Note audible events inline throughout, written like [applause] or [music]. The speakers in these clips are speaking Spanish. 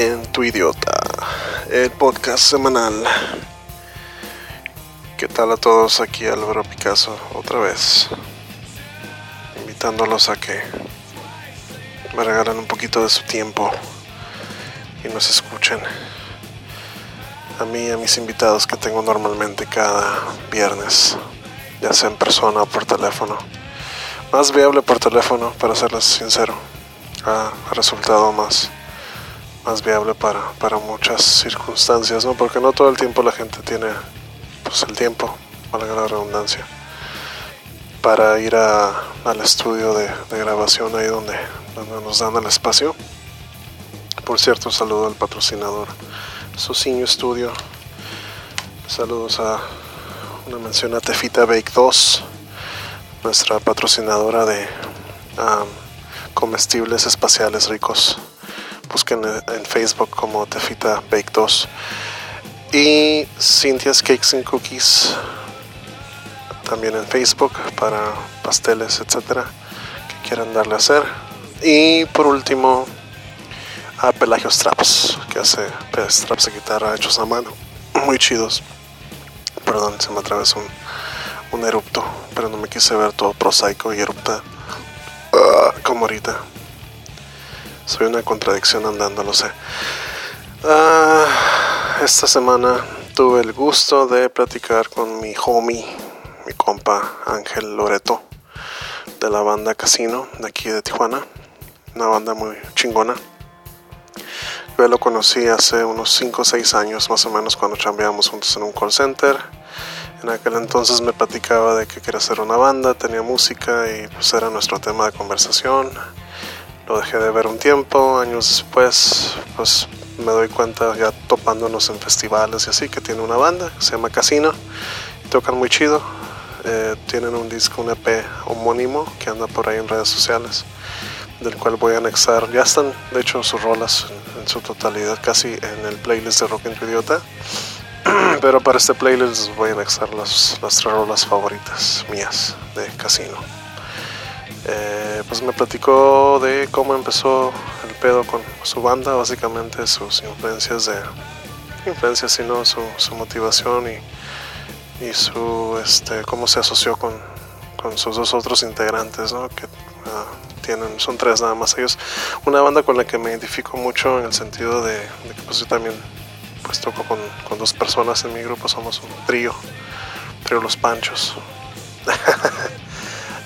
En tu idiota, el podcast semanal. ¿Qué tal a todos? Aquí Álvaro Picasso otra vez, invitándolos a que me regalen un poquito de su tiempo y nos escuchen. A mí y a mis invitados que tengo normalmente cada viernes, ya sea en persona o por teléfono. Más viable por teléfono, para serles sincero. Ha resultado más más viable para, para muchas circunstancias, ¿no? Porque no todo el tiempo la gente tiene pues el tiempo, valga la redundancia, para ir a, al estudio de, grabación ahí donde, donde nos dan el espacio. Por cierto, saludo al patrocinador Suciño Studio. Saludos a una mención a Tefita Bake 2, nuestra patrocinadora de comestibles espaciales ricos busquen en Facebook como Tefita Bake 2 y Cynthia's Cakes and Cookies también en Facebook para pasteles etcétera que quieran darle a hacer. Y por último a Pelagio Straps que hace straps de guitarra hechos a mano. Muy chidos. Perdón se me atravesó un, erupto pero no me quise ver todo prosaico y erupta ah, como ahorita soy una contradicción andando, lo sé. Ah, esta semana tuve el gusto de platicar con mi homie, mi compa Ángel Loreto, de la banda Casino, de aquí de Tijuana. Una banda muy chingona. Yo lo conocí hace unos 5 o 6 años más o menos cuando chambeábamos juntos en un call center. En aquel entonces me platicaba de que quería hacer una banda, tenía música y pues era nuestro tema de conversación lo dejé de ver un tiempo, años después, pues me doy cuenta ya topándonos en festivales y así que tiene una banda se llama Casino, tocan muy chido, eh, tienen un disco, un EP homónimo que anda por ahí en redes sociales, del cual voy a anexar, ya están de hecho sus rolas en, su totalidad casi en el playlist de Rock en tu Idiota, [clears throat] pero para este playlist voy a anexar las, las tres rolas favoritas mías de Casino. Eh, pues me platicó de cómo empezó el pedo con su banda, básicamente sus influencias de influencias sino su, motivación y, y, su este cómo se asoció con, con sus dos otros integrantes, ¿no? que ah, tienen, son tres nada más ellos. Una banda con la que me identifico mucho en el sentido de, que pues yo también pues toco con, con, dos personas en mi grupo, somos un trío, trío Los Panchos. [laughs]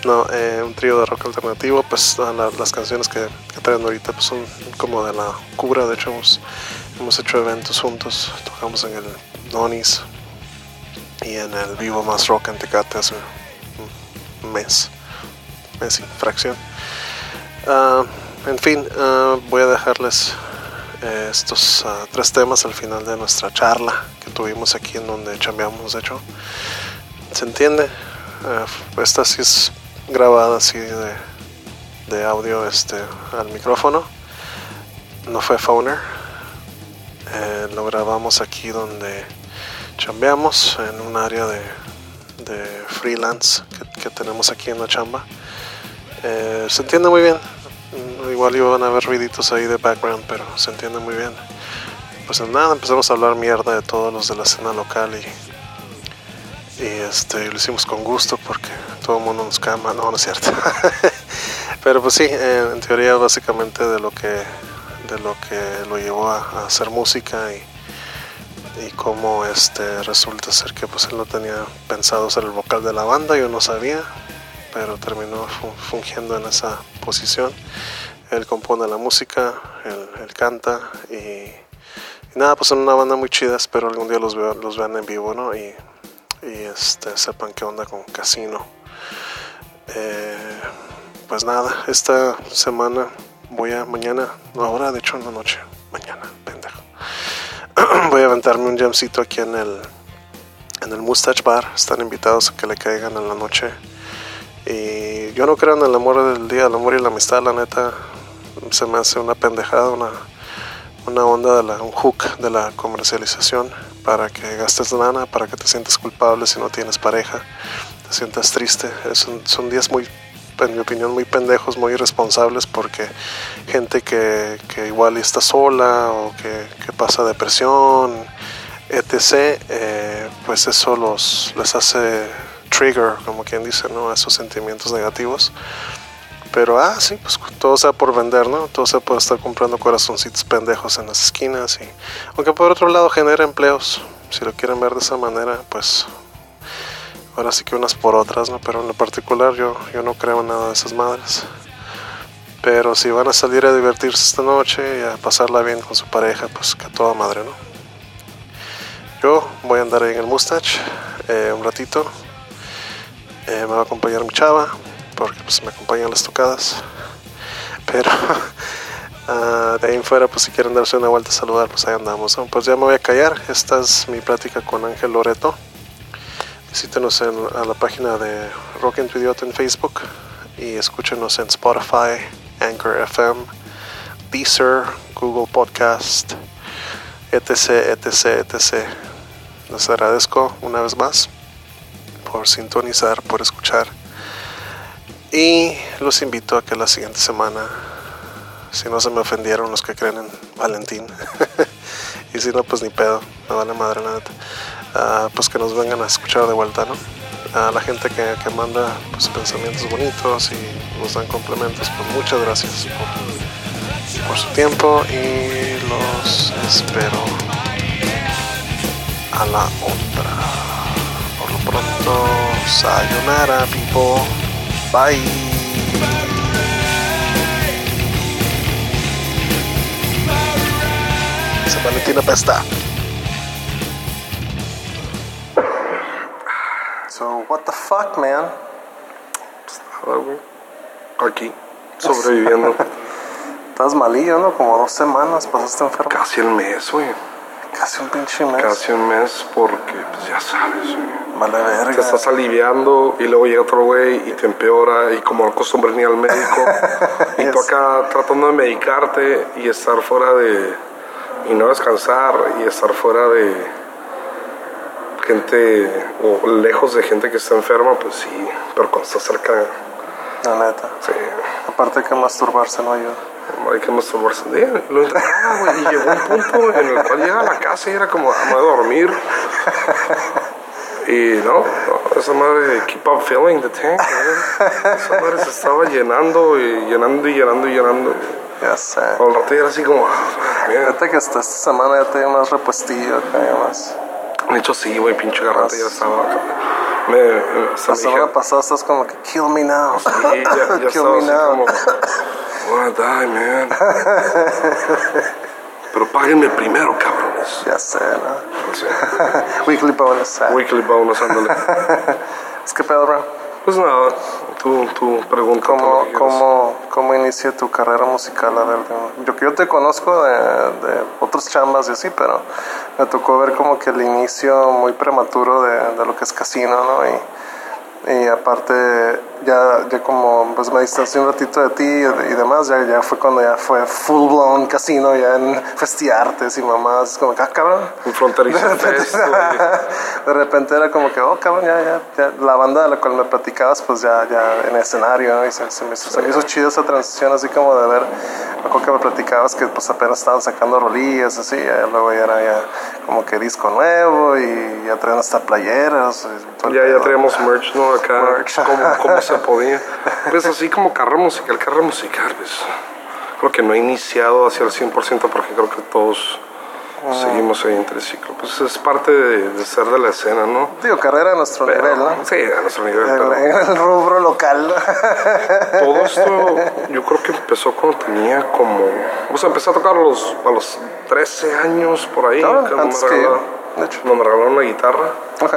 No, eh, un trío de rock alternativo, pues las canciones que, traen ahorita pues, son como de la cubra, de hecho hemos, hecho eventos juntos, tocamos en el Nonis y en el Vivo Más Rock en Tecate hace un mes, mes y fracción. Ah, en fin, ah, voy a dejarles eh, estos ah, tres temas al final de nuestra charla que tuvimos aquí en donde chambeamos, de hecho. ¿Se entiende? esta sí es grabada así de, de audio este, al micrófono. No fue phoner. Eh, lo grabamos aquí donde chambeamos en un área de, de freelance que, tenemos aquí en la chamba. Eh, se entiende muy bien. Igual iban a haber ruiditos ahí de background, pero se entiende muy bien. Pues nada, empezamos a hablar mierda de todos los de la escena local y y este, lo hicimos con gusto porque todo el mundo nos cama, no, no es cierto. [laughs] Pero pues sí, en teoría básicamente de lo que, de lo, que lo llevó a, hacer música y, y cómo este, resulta ser que pues él no tenía pensado ser el vocal de la banda, yo no sabía, pero terminó fungiendo en esa posición. Él compone la música, él, canta y, nada, pues son una banda muy chida, espero algún día los, vean en vivo, ¿no? Y este, sepan qué onda con Casino. Eh, pues nada, esta semana voy a mañana, no ahora, de hecho en la noche, mañana, pendejo. [clears throat] voy a aventarme un jamcito aquí en el en el Mustache Bar. Están invitados a que le caigan en la noche. Y yo no creo en el amor del día, el amor y la amistad, la neta. Se me hace una pendejada, una, una onda de la, un hook de la comercialización para que gastes lana, para que te sientas culpable si no tienes pareja, te sientas triste. Son, son días muy en mi opinión, muy pendejos, muy irresponsables, porque gente que, que igual está sola o que, que pasa depresión, etc., eh, pues eso los, les hace trigger, como quien dice, ¿no? Esos sentimientos negativos. Pero, ah, sí, pues todo sea por vender, ¿no? Todo sea por estar comprando corazoncitos pendejos en las esquinas. Y, aunque por otro lado genera empleos, si lo quieren ver de esa manera, pues ahora sí que unas por otras, ¿no? Pero en lo particular yo, yo no creo en nada de esas madres. Pero si van a salir a divertirse esta noche y a pasarla bien con su pareja, pues que a toda madre, ¿no? Yo voy a andar ahí en el Mustache eh, un ratito. Eh, me va a acompañar mi chava, porque pues me acompañan las tocadas. Pero uh, [laughs] de ahí en fuera, pues si quieren darse una vuelta a saludar, pues ahí andamos. Pues ya me voy a callar. Esta es mi plática con Ángel Loreto. Visítenos en, a la página de Rock and Idiota en Facebook y escúchenos en Spotify, Anchor FM, Deezer, Google Podcast, etc, etc, etc. Les agradezco una vez más por sintonizar, por escuchar. Y los invito a que la siguiente semana, si no se me ofendieron los que creen en Valentín, [laughs] y si no, pues ni pedo, me vale madre la neta, uh, pues que nos vengan a escuchar de vuelta, ¿no? A la gente que, que manda pues, pensamientos bonitos y nos dan complementos, pues muchas gracias por, por su tiempo y los espero a la otra. Por lo pronto, sayonara, people. Bye. Se Valentina Pesta. So, what the fuck, man? Nada, güey. Aquí, sobreviviendo. [laughs] Estás malillo, ¿no? Como dos semanas pasaste enfermo. Casi el mes, güey. Casi un pinche mes. Casi un mes porque, pues ya sabes, güey. Vale verga. Te estás aliviando y luego llega otro güey y te empeora y como no acostumbras ni al médico [laughs] y tú acá tratando de medicarte y estar fuera de... y no descansar y estar fuera de gente o lejos de gente que está enferma, pues sí, pero cuando estás cerca, La neta. sí, Aparte que masturbarse no ayuda. hay que masturbarse. Lo intentaba, güey, y llegó un punto en el cual llegaba a la casa y era como, "Ah, a dormir. Y no, no, esa madre, keep on filling the tank. Esa madre se estaba llenando y llenando y llenando y llenando. Ya sé. Al rato era así como, ah. Fíjate que hasta esta semana ya te más repuestillo acá más. De hecho, sí, güey, pinche garganta ya estaba. Me, me- hasta La me semana dije- pasada estás como que kill me now. Sí, ya, ya [laughs] kill me now. como, wanna die, man. [laughs] Pero páguenme primero, cabrones. Ya sé, ¿no? Sí. [laughs] Weekly bonus. ah. Weekly bonus, ándale. [laughs] Es que pedo, bro. Pues nada, tú, tú pregunta ¿Cómo, cómo, ¿Cómo inicia tu carrera musical? A ver, yo yo te conozco de, de otros chambas y así, pero me tocó ver como que el inicio muy prematuro de, de lo que es casino, ¿no? Y, y aparte, ya, ya como pues me distancié un ratito de ti y, y demás, ya, ya fue cuando ya fue full blown casino, ya en festiartes y mamás, como que, ah, cabrón. Un fronterizo [laughs] De repente, de repente era como que, oh, cabrón, ya, ya, ya, la banda de la cual me platicabas, pues ya, ya en el escenario, ¿no? Y se, se me, hizo, se me hizo chido esa transición, así como de ver, acuerdo que me platicabas que pues apenas estaban sacando rolillas, así, y luego ya era ya como que disco nuevo y ya traían hasta playeras. y Ya, ya traíamos merch, ¿no? Acá, Merch. como, como se podía. Pues así como carrera musical, carrera musical, pues. Creo que no he iniciado hacia el 100% porque creo que todos Ah. seguimos ahí entre ciclo. Pues es parte de, de ser de la escena, ¿no? Digo, carrera a nuestro Pero- nivel, ¿no? Sí, a nuestro nivel. En, pero en el rubro local. todo esto yo creo que empezó cuando tenía como... O sea, empecé a tocar a los, a los 13 años por ahí. Ah, cuando antes me que regalaron- de hecho. me regalaron una guitarra. ok.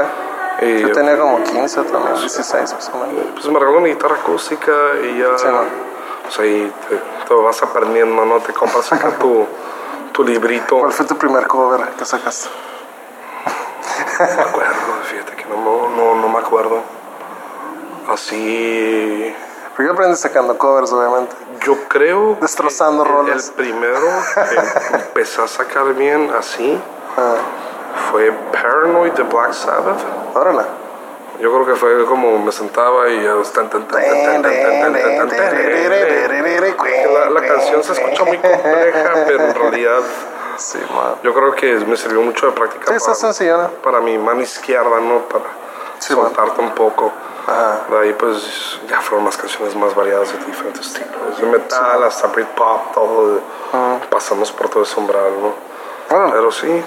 Y, Yo tenía como 15 también, 16 más o menos. Pues me regalaron una guitarra acústica y ya... Sí, ¿no? Pues ahí te, te vas aprendiendo, ¿no? Te compras acá [laughs] tu, tu librito. ¿Cuál fue tu primer cover que sacaste? No me acuerdo, fíjate que no, me- no, no me acuerdo. Así... Porque yo aprendí sacando covers, obviamente. Yo creo Destrozando que rolas. El primero que empecé a sacar bien así Ah, fue Paranoid de Black Sabbath cuadrala. Yo creo que fue como me sentaba y la canción se escucha muy compleja, pero en realidad sí, yo creo que me sirvió mucho de práctica sí, para, sencilla, para mi mano izquierda, ¿no? Para sí, soltarte un poco. Ajá. De ahí pues ya fueron las canciones más variadas de diferentes tipos, de metal hasta Britpop, todo, de, pasamos por todo ese umbral, ¿no? Bueno. Pero sí,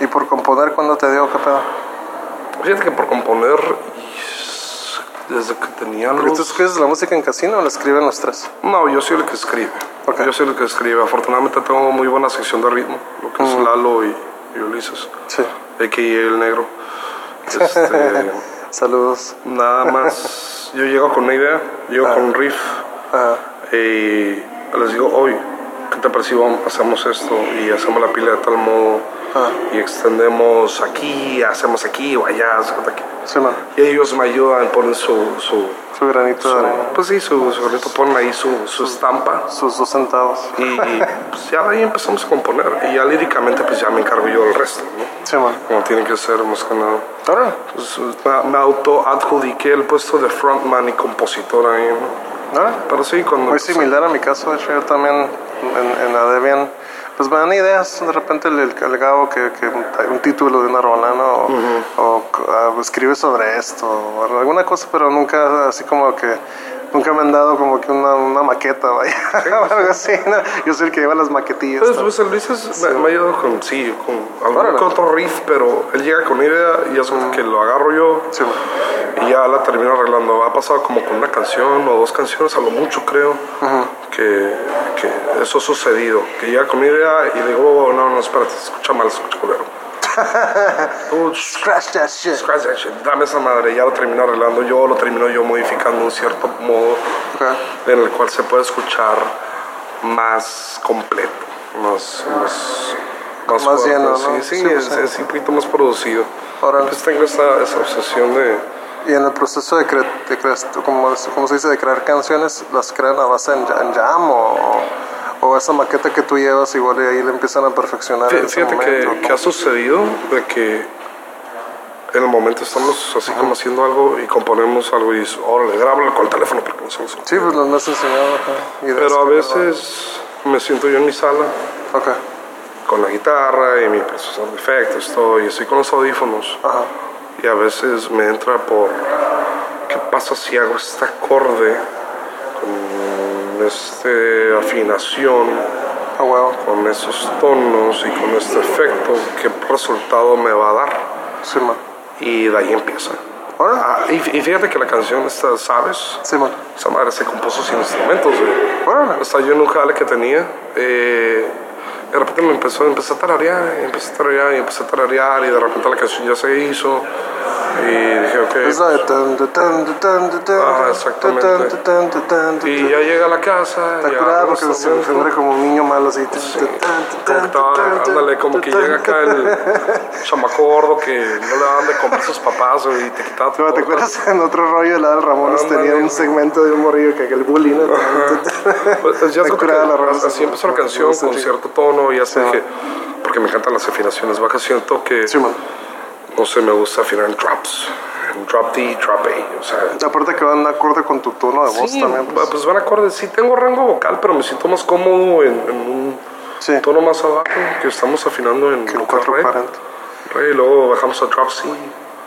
¿Y por componer cuándo te dio qué pedo? Fíjate que por componer, y desde que tenía Porque tú los... escribes la música en casino o la escriben los tres? No, yo soy el que escribe. Ok. Yo soy el que escribe. Afortunadamente tengo muy buena sección de ritmo, lo que es Lalo y, y Ulises, Sí. a.k.a. El Negro. Este, [laughs] Saludos. nada más, [laughs] yo llego con una idea, llego con un riff Ajá. y les digo, hoy, ¿qué te parece hacemos esto y hacemos la pila de tal modo Ah. y extendemos aquí, hacemos aquí o allá, de que- Sí. Y ellos me ayudan, ponen su, su, Su granito de su- arena. pues sí, su, su granito, ponen ahí su, su estampa Sus dos centavos. y pues ya de ahí empezamos a componer y ya líricamente pues ya me encargo yo del resto, ¿no? Sí, man. Como tiene que ser más que nada. Pues, me, me auto adjudiqué el puesto de frontman y compositor ahí, ¿no? Órale. Pero sí, cuando... Muy similar a mi caso, de hecho, yo también en, en la Debian, pues me dan ideas, de repente el, el, Gabo que, que un, un título de una rola, ¿no? O, o, ah, escribe sobre esto, o alguna cosa, pero nunca así como que, nunca me han dado como que una, una maqueta, vaya, [laughs] o algo así, ¿no? Yo soy el que lleva las maquetillas. Pues, pues Luis es- me, me ha ayudado con, sí, con algún Órale. que otro riff, pero él llega con una idea y ya sabes que lo agarro yo Sí, y ya la termino arreglando. Ha pasado como con una canción o dos canciones, a lo mucho creo, que, que eso ha sucedido. Que llega con una idea y digo, oh, no, no, espérate, se escucha mal, se escucha culero. Scratch that shit. scratch that shit, dame esa madre, ya lo termino arreglando yo, lo termino yo modificando un cierto modo Ok. en el cual se puede escuchar más completo, más, más, Más fuerte, lleno, ¿no? Sí, sí, Sí, es, sí. es un poquito más producido. Órale. Pues tengo esa, esa obsesión de... Y en el proceso de, cre de cre- como, como se dice, de crear canciones, ¿las crean a base en, en jam o, o esa maqueta que tú llevas igual y ahí le empiezan a perfeccionar en Fí- ese Fíjate que, momento? que ha sucedido de que en el momento estamos así como haciendo algo y componemos algo y órale, grábalo con el teléfono porque no sabes. Sí, pues nos has enseñado. ajá, Pero a veces me siento yo en mi sala Ok, con la guitarra y mi procesador de efectos, todo, y estoy con los audífonos. ajá. Y a veces me entra por, ¿qué pasa si hago este acorde con este afinación, A huevo. con esos tonos y con este efecto? ¿Qué resultado me va a dar? Sí, man. Y de ahí empieza. Ah, y, fíjate que la canción esta, ¿sabes? Sí, man. Esa madre se compuso sin instrumentos, güey. Órale. Hasta yo en un jale que tenía, eh, de repente me empezó, empecé a tararear, y empecé a tararear, y empecé a tararear, y de repente la canción ya se hizo, y dije, ok. Es la de tan, tan, tan, tan, Ah, exactamente. tan, tan, tan. Y ya llega a la casa, Está curada porque se figura como un niño malo así. tan, Como que tan, ándale, como que llega acá el chamaco gordo que no le daban de comer a sus papás, y te quitaba tu No, ¿Te acuerdas en otro rollo de la del Ramones tenía un segmento de un morrillo que el bullying? Pues, ya curada la así sí, empezó la canción con cierto tono y hasta Sí, dije, porque me encantan las afinaciones bajas, siento que, Sí, man. no sé, me gusta afinar en drops, en drop D, drop A, o sea... Aparte que van acorde con tu tono de voz Sí, también. pues. Pues. van acordes, sí tengo rango vocal, pero me siento más cómodo en, en un Sí, tono más abajo, que estamos afinando en re, 440. re, y luego bajamos a drop C,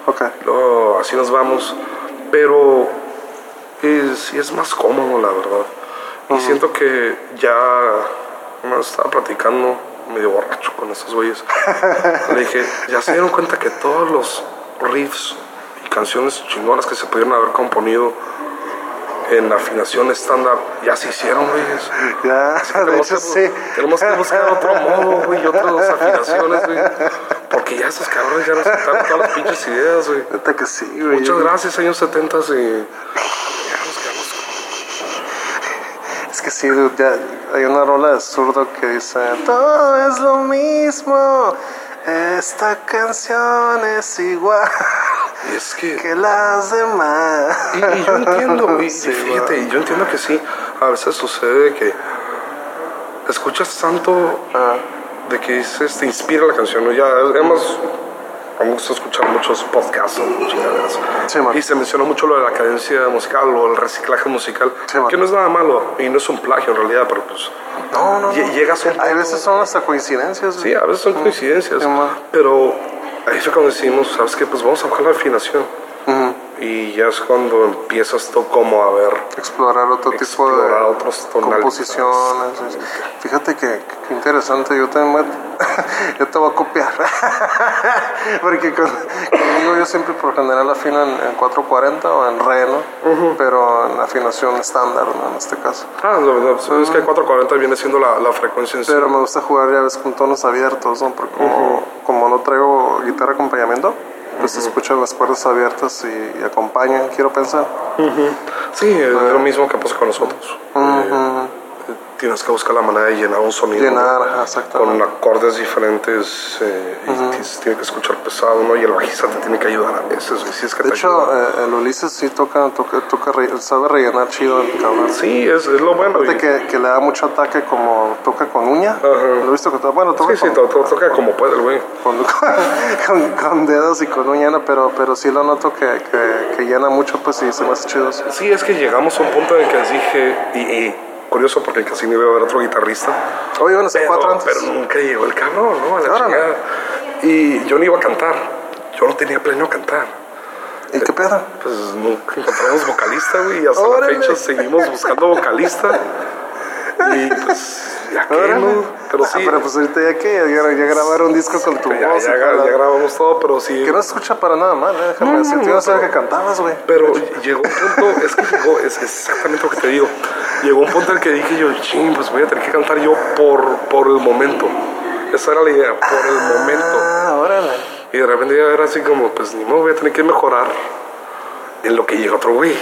Ok. luego así nos vamos, pero es, sí es más cómodo, la verdad. Y siento que ya estaba platicando medio borracho con esos güeyes. Le dije, ya se dieron cuenta que todos los riffs y canciones chingonas que se pudieron haber componido en afinación estándar ya se hicieron, güeyes. [laughs] Ya, Tenemos hecho que, sí. tenemos que buscar otro modo, güey, y otras afinaciones, güey. Porque ya esos cabrones ya nos quitaron todas las pinches ideas, güey. Que sí, güey. Muchas gracias, años 70 y que sí, dude, ya hay una rola de zurdo que dice Todo es lo mismo, esta canción es igual es que... que las demás. Y, y yo entiendo, y, [laughs] Sí, fíjate, y yo entiendo que sí, a veces sucede que escuchas tanto Ah, de que dices, te inspira la canción, ¿no? ya hemos a mí me gusta escuchar muchos podcasts o chingaderas. Sí, y se mencionó mucho lo de la cadencia musical o el reciclaje musical, Sí, que no es nada malo y no es un plagio en realidad, pero pues No, no. no. llegas a un Hay veces son hasta coincidencias. Sí, a veces son coincidencias, Sí, pero ahí fue cuando decimos, ¿sabes qué? Pues vamos a bajar la afinación. Y ya es cuando empiezas tú como a ver Explorar otro tipo Explorar de otros tonalidades. composiciones. es- Fíjate que, que interesante. Yo a- [laughs] yo te voy a copiar. [laughs] Porque con, conmigo yo siempre por general afino en, en 440 o en re, ¿no? Pero en afinación estándar, ¿no? En este caso. Ah, la verdad, sabes que 440 viene siendo la, la frecuencia en sí. Pero me gusta jugar ya ves con tonos abiertos, ¿no? Porque como, como no traigo guitarra acompañamiento, pues se escuchan las cuerdas abiertas y, y acompañan, quiero pensar. Sí, es lo mismo que pasa con nosotros. Eh, tienes que buscar la manera de llenar un sonido Llenar, con exactamente. acordes diferentes eh, y tienes- tiene que escuchar pesado, ¿no? Y el bajista te tiene que ayudar a veces, si es que De te hecho, ayuda. eh, el Ulises sí toca, toca, toca sabe rellenar chido el cabrón. Sí, es, es lo bueno. Y- que, que le da mucho ataque como toca con uña. Ajá. Lo he visto que bueno, toca Sí, sí, con, to- to- toca como puede el güey. con, [laughs] con- con dedos y con uña, ¿no? pero, pero sí lo noto que, que, que llena mucho, pues sí, se me hace chido. Sí, es que llegamos a un punto en que dije, y, y curioso porque casi no iba a haber otro guitarrista, Oye, bueno, se pero, cuatro antes. pero nunca llegó el cabrón, ¿no? A la chingada. Y yo no iba a cantar, yo no tenía pleno a cantar. ¿Y qué pedo? Pues nunca encontramos vocalista, güey, y hasta Órale. la fecha seguimos buscando vocalista. [laughs] Y pues, [laughs] ya que no, pero Ah, sí, pero pues ahorita ya que ya, ya grabaron un disco con tu voz. ya, ya grabamos todo, pero sí. Que no se escucha para nada mal, ¿eh? déjame decirte. Yo no sabía que cantabas, güey. Pero llegó un punto, es que llegó, es exactamente lo que te digo. Llegó un punto en el que dije yo, ching, pues voy a tener que cantar yo por, por el momento. Esa era la idea, por el momento. Ah, órale. Y de repente ya era así como, pues ni modo, voy a tener que mejorar en lo que llega otro güey.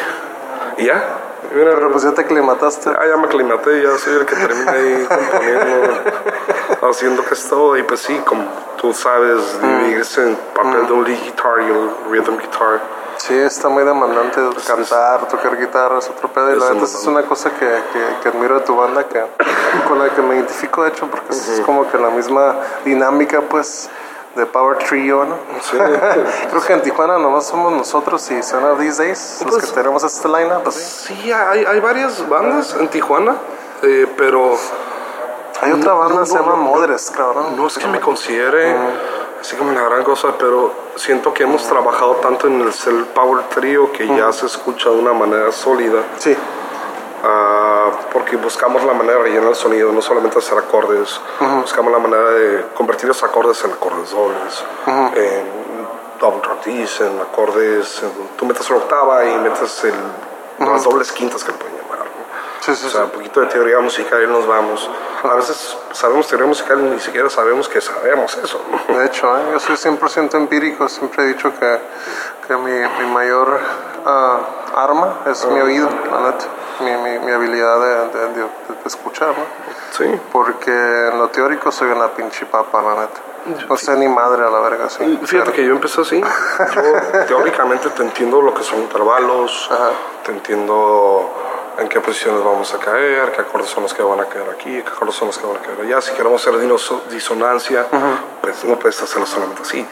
Y ya, mira, Pero pues ya te aclimataste. ah, ya me aclimaté, ya soy el que termina ahí [laughs] componiendo, haciendo que es todo. Y pues sí, como tú sabes, dividirse en papel de un lead guitar y un rhythm guitar. Sí, está muy demandante cantar, tocar guitarra, es otro pedo. Y la Es esa es una cosa que, que, que admiro de tu banda, que, con la que me identifico, de hecho, porque es como que la misma dinámica, pues, de Power Trio, ¿no? Sí. [laughs] Creo que en Tijuana nomás somos nosotros y Son of These Days los Pues- que tenemos este line-up, así. Sí, hay, hay varias bandas en Tijuana, eh, pero Hay otra banda, no, se no, llama no. Modres, cabrón. no es que me considere así como la gran cosa, pero siento que hemos trabajado tanto en el Power Trio que ya se escucha de una manera sólida, Sí, ah, porque buscamos la manera de rellenar el sonido, no solamente hacer acordes, buscamos la manera de convertir esos acordes en acordes dobles, en double drop Ds, en acordes, en- tú metes la octava y metes el, las dobles quintas que le pueden llamar. ¿no? sí, sí. O sea, un poquito de teoría musical y nos vamos. A veces sabemos teoría musical y ni siquiera sabemos que sabemos eso. ¿no? De hecho, ¿eh? yo soy 100% empírico, siempre he dicho que, que mi, mi mayor ah, arma es mi oído, la neta, mi, mi, mi habilidad de, de- de- de escuchar, ¿no? Sí. Porque en lo teórico soy una pinche papa, la neta. No sé ni madre a la verga, sí. Fíjate que yo empecé así. Yo [laughs] teóricamente te entiendo lo que son intervalos, Ajá. te entiendo en qué posiciones vamos a caer, qué acordes son los que van a caer aquí, qué acordes son los que van a caer allá. Si queremos hacer disonancia, pues no puedes hacerlo solamente así.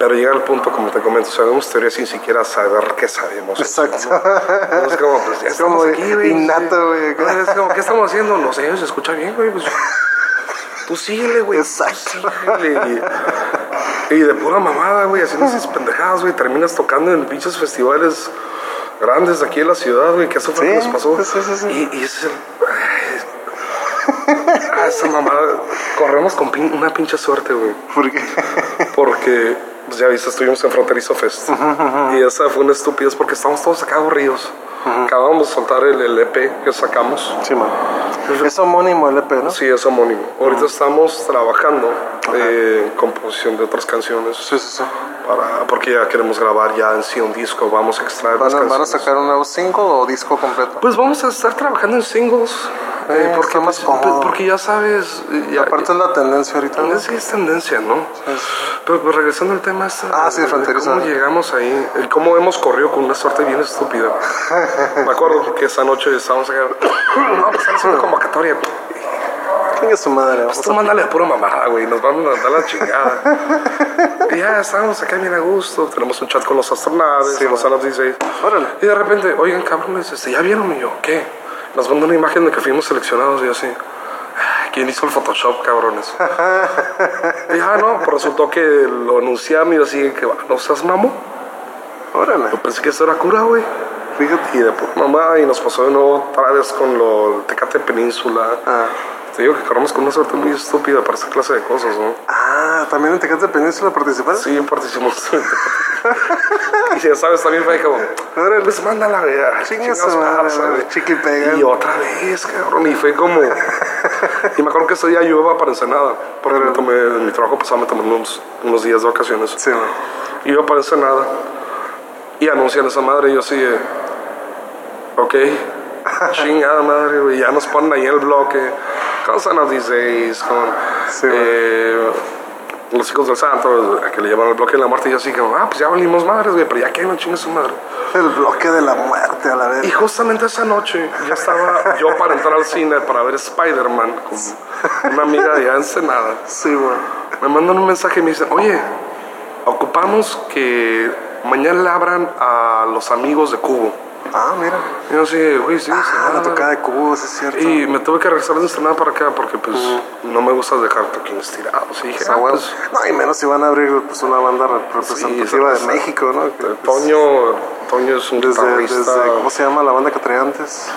Pero llega el punto, como te comento, sabemos teoría sin siquiera saber qué sabemos. Exacto. ¿no? Es como, pues ya Es como estamos aquí, güey. innato, güey. Es como, ¿qué estamos haciendo? No sé, se escucha bien, güey. Pues, tú síguele, güey. Exacto. Síguele. Y, de pura mamada, güey, haciendo esas pendejadas, güey. Terminas tocando en pinches festivales grandes de aquí en la ciudad, güey, que eso fue lo que nos pasó. sí, sí, sí. Y, y ese es el. [laughs] Esa mamada. Corremos con pin- una pinche suerte, güey. Porque Porque, pues ya viste, estuvimos en Fronterizo Fest. Y esa fue una estupidez porque estábamos todos acá aburridos. Acabamos de soltar el, el EP que sacamos. Sí, man. Es homónimo el EP, ¿no? Sí, es homónimo. Ahorita estamos trabajando eh, en composición de otras canciones. Sí, sí, sí. Para, porque ya queremos grabar ya en sí un disco. Vamos a extraer ¿Van las a, van a sacar un nuevo single o disco completo? Pues vamos a estar trabajando en singles. Eh, porque, más cómodo. porque ya sabes. Ya, Aparte es la tendencia ahorita, ¿no? es, es tendencia, ¿no? Pero, pues, regresando al tema este, Ah, sí, de fronterizo. ¿Cómo llegamos ahí? El cómo hemos corrido con una suerte bien estúpida. [laughs] Me acuerdo que esa noche estábamos acá. [coughs] No, pues están haciendo convocatoria. Chingue su madre. Pues tú mándale a pura mamada, güey. Nos van a dar la chingada. y ya estamos acá bien a gusto. Tenemos un chat con los astronaves, Sí, los alas 16. Órale. Y de repente, oigan, cabrones, este, ¿ya vieron? Y yo, ¿qué? Nos mandó una imagen de que fuimos seleccionados y así. "Ah, ¿Quién hizo el Photoshop, cabrones? y ah, no, pues resultó que lo anunciaron y yo así, que no seas mamo. Órale. Yo pensé que eso era cura, güey. Fíjate. Y de pura mamá, y nos pasó de nuevo otra vez con lo Tecate Península. Ah. Te digo que corremos con una suerte muy estúpida para esta clase de cosas, ¿no? Ah, también en Tecate Península participaron. Sí, participamos. [laughs] y ya sabes, también fue como, pues mándala, chicle y pega. Y otra vez, cabrón. Y fue como. [laughs] y me acuerdo que ese día yo iba para Ensenada. Porque me tomé, en mi trabajo pasado me tomé unos, unos días de vacaciones. Sí. Y iba para Ensenada. Y anuncian esa madre. Y yo así, de, ok. [laughs] Chingada madre, güey. Ya nos ponen ahí en el bloque. Con San con. Sí, eh, los hijos del santo, que le llaman el bloque de la muerte, y yo así como, ah, pues ya valimos madres, güey, pero ya que no chingue su madre. El bloque de la muerte a la vez. Y justamente esa noche ya estaba yo para entrar al cine para ver Spider-Man con una amiga de allá en Ensenada. Sí, güey. Me mandan un mensaje y me dicen, oye, ocupamos que mañana le abran a los amigos de Cubo. Ah, mira. Y yo así, güey, sí, Ah, Ensenada". la tocada de cubos, es cierto. Y me tuve que regresar de Ensenada para acá porque pues no me gusta dejar toquines tirados. Y dije, ah, bueno. pues, No, y menos si van a abrir pues, una banda representativa de México, ¿no? Que, pues, Toño, Toño es un desde, guitarrista. desde, ¿cómo se llama la banda que traía antes?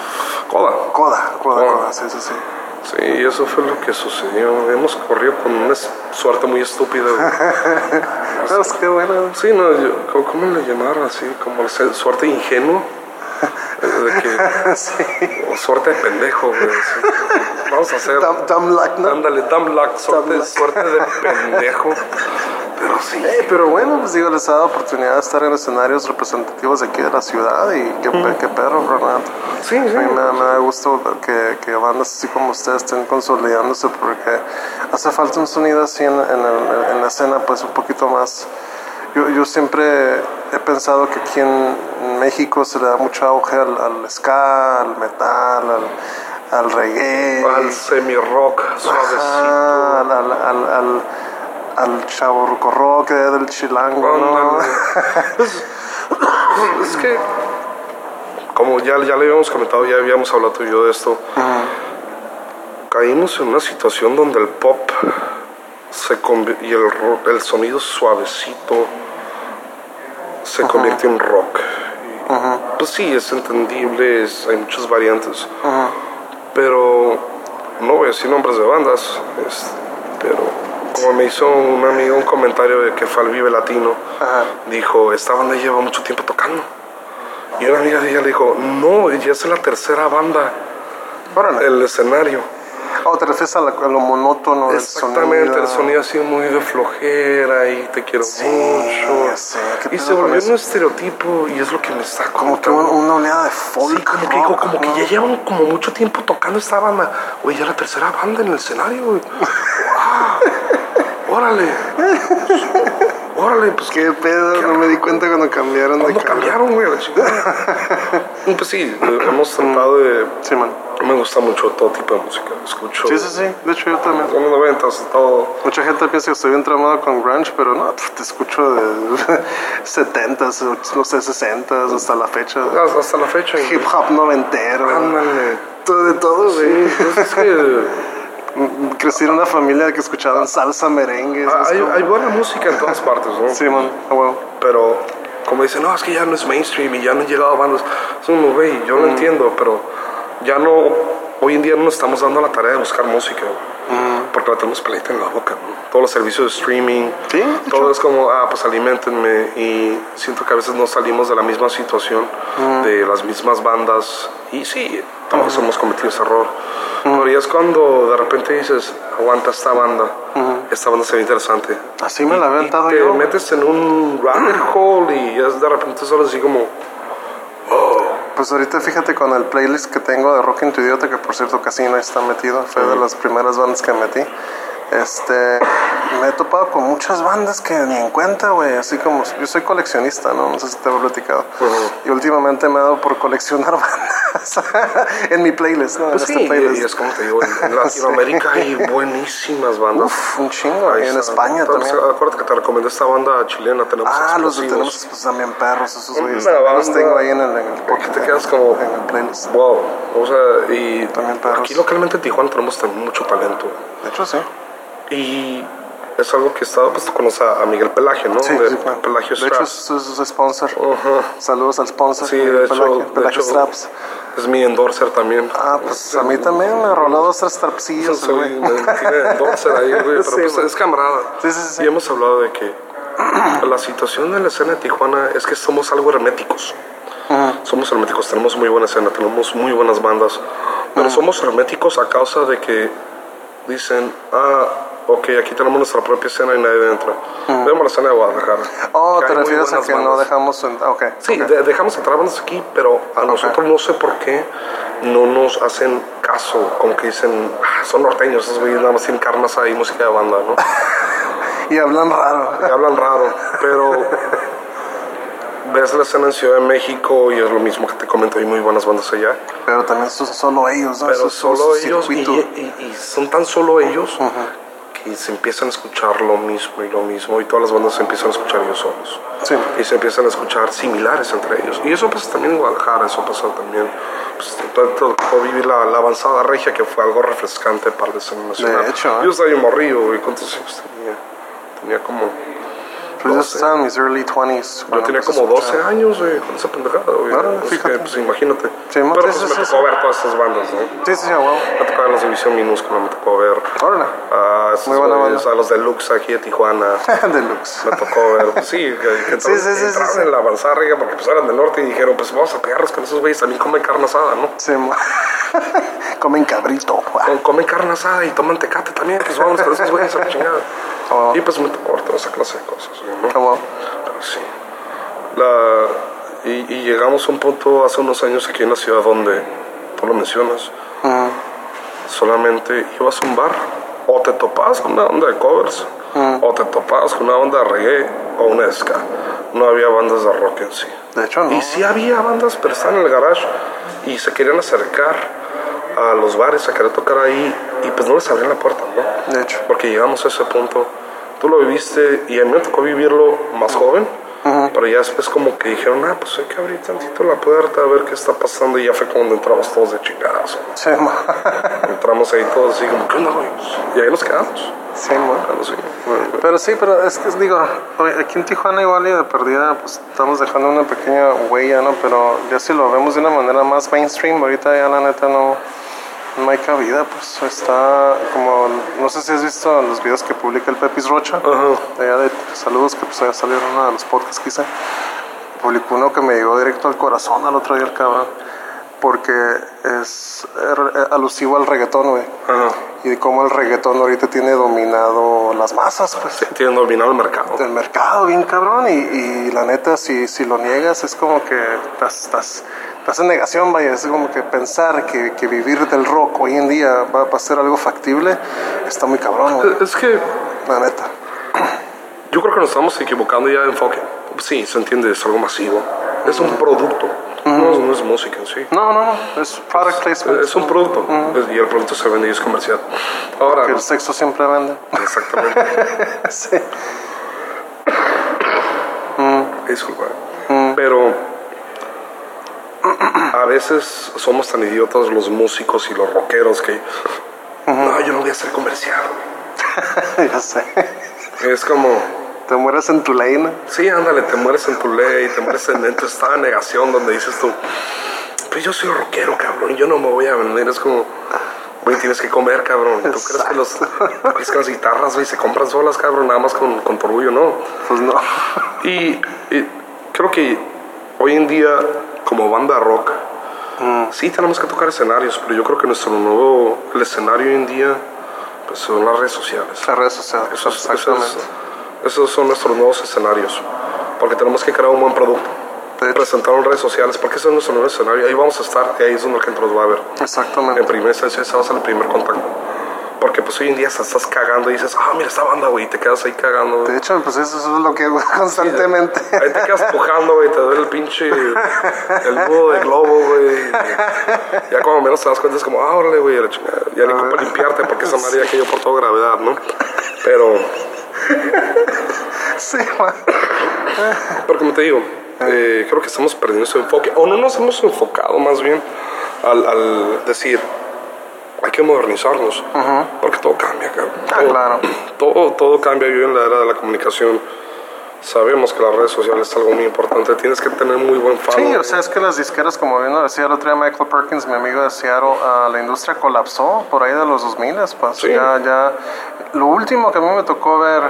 Coda. Coda, Coda, Coda. Coda, sí, sí, sí. Sí, eso fue lo que sucedió. Hemos corrido con una suerte muy estúpida. güey. [laughs] No, es que bueno. sí, no, yo- ¿cómo, cómo le llamaron así? Como se- suerte ingenua. De que, [laughs] sí. o suerte de pendejo, güey. Vamos a hacer. Dumb, dumb luck, ¿no? Ándale, dumb luck, suerte, luck. suerte de pendejo. Pero sí. Eh, pero bueno, pues digo, les ha dado oportunidad de estar en escenarios representativos de aquí de la ciudad y qué, pe- qué perro, Ronaldo. Sí, sí. A mí me, da- me da gusto que, que bandas así como ustedes estén consolidándose porque hace falta un sonido así en, en el- en la escena, pues un poquito más. Yo, yo siempre he pensado que aquí en México se le da mucho auge al, al ska, al metal, al, al reggae. Al semi-rock suavecito. Ajá, al, al, al, chavo rock del chilango, ¿no? [laughs] Es que, como ya, ya le habíamos comentado, ya habíamos hablado tú y yo de esto, caímos en una situación donde el pop se y el, el sonido suavecito se convierte en rock. Pues sí, es entendible, es- hay muchas variantes, pero no voy a decir nombres de bandas, es- pero como me hizo un amigo un comentario de que fue al Vive Latino, dijo, esta banda lleva mucho tiempo tocando. Y una amiga de ella le dijo, no, ya es la tercera banda, Órale. el escenario. Oh, te refieres a, la- a lo monótono del Exactamente, sonido. el sonido así muy de flojera y te quiero Sí, mucho. ya sé, ¿qué y se volvió un estereotipo y es lo que me está Como que comentando. un- una oleada de folk. Sí, como que, rock, digo, como que ¿no? ya llevan como mucho tiempo tocando esta banda. Güey, ya la tercera banda en el escenario, güey. [laughs] ¡Wow! ¡Órale! [laughs] ¡Órale! Pues ¿Qué pedo? No me di cuenta cuando cambiaron de ¿Cuándo cara. cambiaron, güey? [laughs] Pues sí, hemos tratado de... Sí, man. Me gusta mucho todo tipo de música. Escucho... Sí, sí, sí. De hecho, yo también. Los noventas, todo... Mucha gente piensa que estoy bien tramado con grunge, pero no, te escucho de [laughs] 70s, no sé, 60s, hasta la fecha. Hasta hasta la fecha. Hip hop noventero. Ándale. Todo de todo, güey. Sí, pues es que [laughs] Crecí en una familia que escuchaban salsa, merengue. Ah, ¿sabes hay, hay buena música en todas partes, ¿no? Sí, man. A huevo. Pero como dicen, no, es que ya no es mainstream y ya no han llegado bandas. Es como, güey, yo lo entiendo, pero ya no, hoy en día no nos estamos dando la tarea de buscar música, porque la tenemos pelita en la boca, ¿no? Todos los servicios de streaming, Sí, todo es como, ah, pues alimentenme. Y siento que a veces no salimos de la misma situación, de las mismas bandas. Y sí, todos hemos cometido ese error. Pero ya es cuando de repente dices, aguanta esta banda, esta banda se ve interesante. Así me la había Y aventado te yo. metes en un rabbit hole y ya de repente solo así como Pues ahorita fíjate con el playlist que tengo de Rock to Idiota, que por cierto casi no está metido, fue de las primeras bandas que metí. Este, me he topado con muchas bandas que ni en cuenta, güey. Así como yo soy coleccionista, ¿no? No sé si te he platicado. Y últimamente me he dado por coleccionar [laughs] bandas en mi playlist, ¿no? Pues en sí, este playlist. y es como te digo, en Latinoamérica hay [laughs] buenísimas bandas. Uf, un chingo. Y en. España Pero, también. Acuérdate que te recomendé esta banda chilena, tenemos Ah, los explosivos. tenemos pues, también perros, esos güeyes. Una Los tengo ahí en el, en el que te quedas como- en el playlist. Wow, o sea, y También perros. aquí localmente en Tijuana tenemos también mucho talento. De hecho, sí. Y es algo que he estado, pues conoces a Miguel Pelagio, ¿no? Sí, de sí, claro. Pelagio De hecho, es, es, es sponsor. Ajá. Saludos al sponsor. Sí, Miguel de hecho, Pelagio, de Pelagio hecho, Straps. es mi endorser también. Ah, pues a mí también me roló dos, tres trapsillos, Soy, güey. me tiene endorser ahí, güey, pero [laughs] Sí, pues güey. es camarada. Sí, sí, sí. Y hemos hablado de que [clears throat] la situación de la escena de Tijuana es que somos algo herméticos. Somos herméticos, tenemos muy buena escena, tenemos muy buenas bandas, pero somos herméticos a causa de que dicen, ah, ok, aquí tenemos nuestra propia escena y nadie entra. Vemos la escena de Guadalajara. Oh, te refieres a que no dejamos... En... Ok. Sí, ok. de- dejamos entrar bandas aquí, pero a nosotros no sé por qué no nos hacen caso, como que dicen, "Ah, son norteños, esos güeyes nada más tienen carnas ahí, música de banda, ¿no? [laughs] Y hablan raro. Y hablan raro, pero ves la escena en Ciudad de México y es lo mismo que te comento, hay muy buenas bandas allá, Pero también son solo ellos, ¿no? pero su- solo ellos, y, y- y son tan solo ellos que se empiezan a escuchar lo mismo y lo mismo, y todas las bandas se empiezan a escuchar ellos solos. Sí. y se empiezan a escuchar similares entre ellos. Y eso pasa también en Guadalajara, eso pasa también. Pues, vivir la, la avanzada regia, que fue algo refrescante para la escena nacional. De hecho, ¿eh? Yo estaba morrido, ¿y cuántos años tenía? Tenía como. Pues yo 12. estaba en mis early 20s. Yo tenía como a 12 escuchar. años, güey, con esa pendejada, güey. Órale, Así fíjate. que, pues imagínate. Sí, Pero pues sí, me sí, tocó ver todas estas bandas, ¿no? Sí, sí, sí, wow. Me tocó ver los División Minúscula, me tocó ver Órale. a, estos Muy buena banda. a los Deluxe aquí de Tijuana. [laughs] Deluxe. Me tocó ver, pues sí, que, Sí, sí, sí, sí, en la avanzada riga porque pues eran del norte y dijeron, pues vamos a pegarlos con esos güeyes, también comen carne asada, ¿no? Sí, [laughs] Comen cabrito. Comen carne asada y toman tecate también, pues vamos con esos güeyes a la chingada. Oh. Y pues me tocó toda esa clase de cosas, ¿no? Ah, wow. Pero sí. La, y, y llegamos a un punto hace unos años aquí en la ciudad donde, tú lo mencionas, Mm, solamente ibas a un bar o te topabas con una banda de covers o te topabas con una banda de reggae o una ska. No había bandas de rock en sí. De hecho, no. Y sí había bandas, pero estaban en el garage y se querían acercar a los bares a querer tocar ahí y pues no les abrían la puerta, ¿no? De hecho. Porque llegamos a ese punto. Tú lo viviste y a mí me tocó vivirlo más joven, pero ya después como que dijeron, ah, pues hay que abrir tantito la puerta a ver qué está pasando y ya fue cuando entramos todos de chingadas. Sí, mo- [laughs] Entramos ahí todos así como, ¿qué onda, güey? Y ahí nos quedamos. sí, Bueno, sí. Bueno, Pero sí, pero es que digo, aquí en Tijuana igual y de perdida, pues estamos dejando una pequeña huella, ¿no? Pero ya si lo vemos de una manera más mainstream, ahorita ya la neta no, no hay cabida, pues está como, no sé si has visto los videos que publica el Pepis Rocha, Ajá. de allá de saludos que pues allá salieron uno de los podcasts que hice, publicó uno que me llegó directo al corazón al otro día el cabrón, porque es eh, alusivo al reggaetón, güey. Y cómo el reggaetón ahorita tiene dominado las masas, pues Sí, tienen dominado el mercado. del mercado, bien cabrón. Y, y la neta, si, si lo niegas, es como que estás, estás en negación, vaya. Es como que pensar que, que vivir del rock hoy en día va, a ser algo factible, está muy cabrón, güey. Es que La neta. yo creo que nos estamos equivocando ya de enfoque. Sí, se entiende, es algo masivo. Es un producto, no, es, no es música en sí. No, no, no. Es product placement. Es un producto es- y el producto se vende y es comercial. Ahora, Que el sexo siempre vende. exactamente. [laughs] sí. Disculpa. Pero a veces somos tan idiotas los músicos y los rockeros que. No, yo no voy a hacer comercial. [laughs] ya sé. Es como. Te mueres en tu ley, ¿no? Sí, ándale, te mueres en tu ley, te mueres en, en tu estado de negación donde dices tú, pues yo soy rockero, cabrón, yo no me voy a vender. Es como, güey, tienes que comer, cabrón. ¿Tú crees que, los, tú crees que las guitarras, güey, se compran solas, cabrón, nada más con, con tu orgullo? No. Pues no. Y, y creo que hoy en día, como banda rock, sí tenemos que tocar escenarios, pero yo creo que nuestro nuevo, el escenario hoy en día, pues son las redes sociales. Las redes sociales. Esos, exactamente. esos, esos son nuestros nuevos escenarios, porque tenemos que crear un buen producto. Presentarlo en redes sociales, porque ese es nuestro nuevo escenario. Ahí vamos a estar, y ahí es donde la gente nos va a ver. Exactamente. En primera instancia, ese va a ser el primer contacto. Porque pues hoy en día estás cagando y dices, ah, mira esta banda, güey, y te quedas ahí cagando. güey. De hecho, pues eso es lo que hago constantemente. Ahí te quedas pujando, güey, te duele el pinche, el nudo de globo, güey. Ya cuando menos te das cuenta es como, ah, órale, güey, la chingada. ya ni para limpiarte porque esa madre ya cayó por toda gravedad, ¿no? Pero, sí, man. pero como te digo, eh, creo que estamos perdiendo ese enfoque, o no nos hemos enfocado más bien al, al decir, hay que modernizarnos, porque todo cambia, cabrón. Ah, Todo- claro. [clears throat] Todo, todo cambia hoy en la era de la comunicación. Sabemos que las redes sociales es algo muy importante, tienes que tener muy buen follow. Sí, o sea, es que las disqueras, como bien lo decía el otro día Michael Perkins, mi amigo de Seattle, ah, la industria colapsó por ahí de los 2000, pues Sí. ya, ya. Lo último que a mí me tocó ver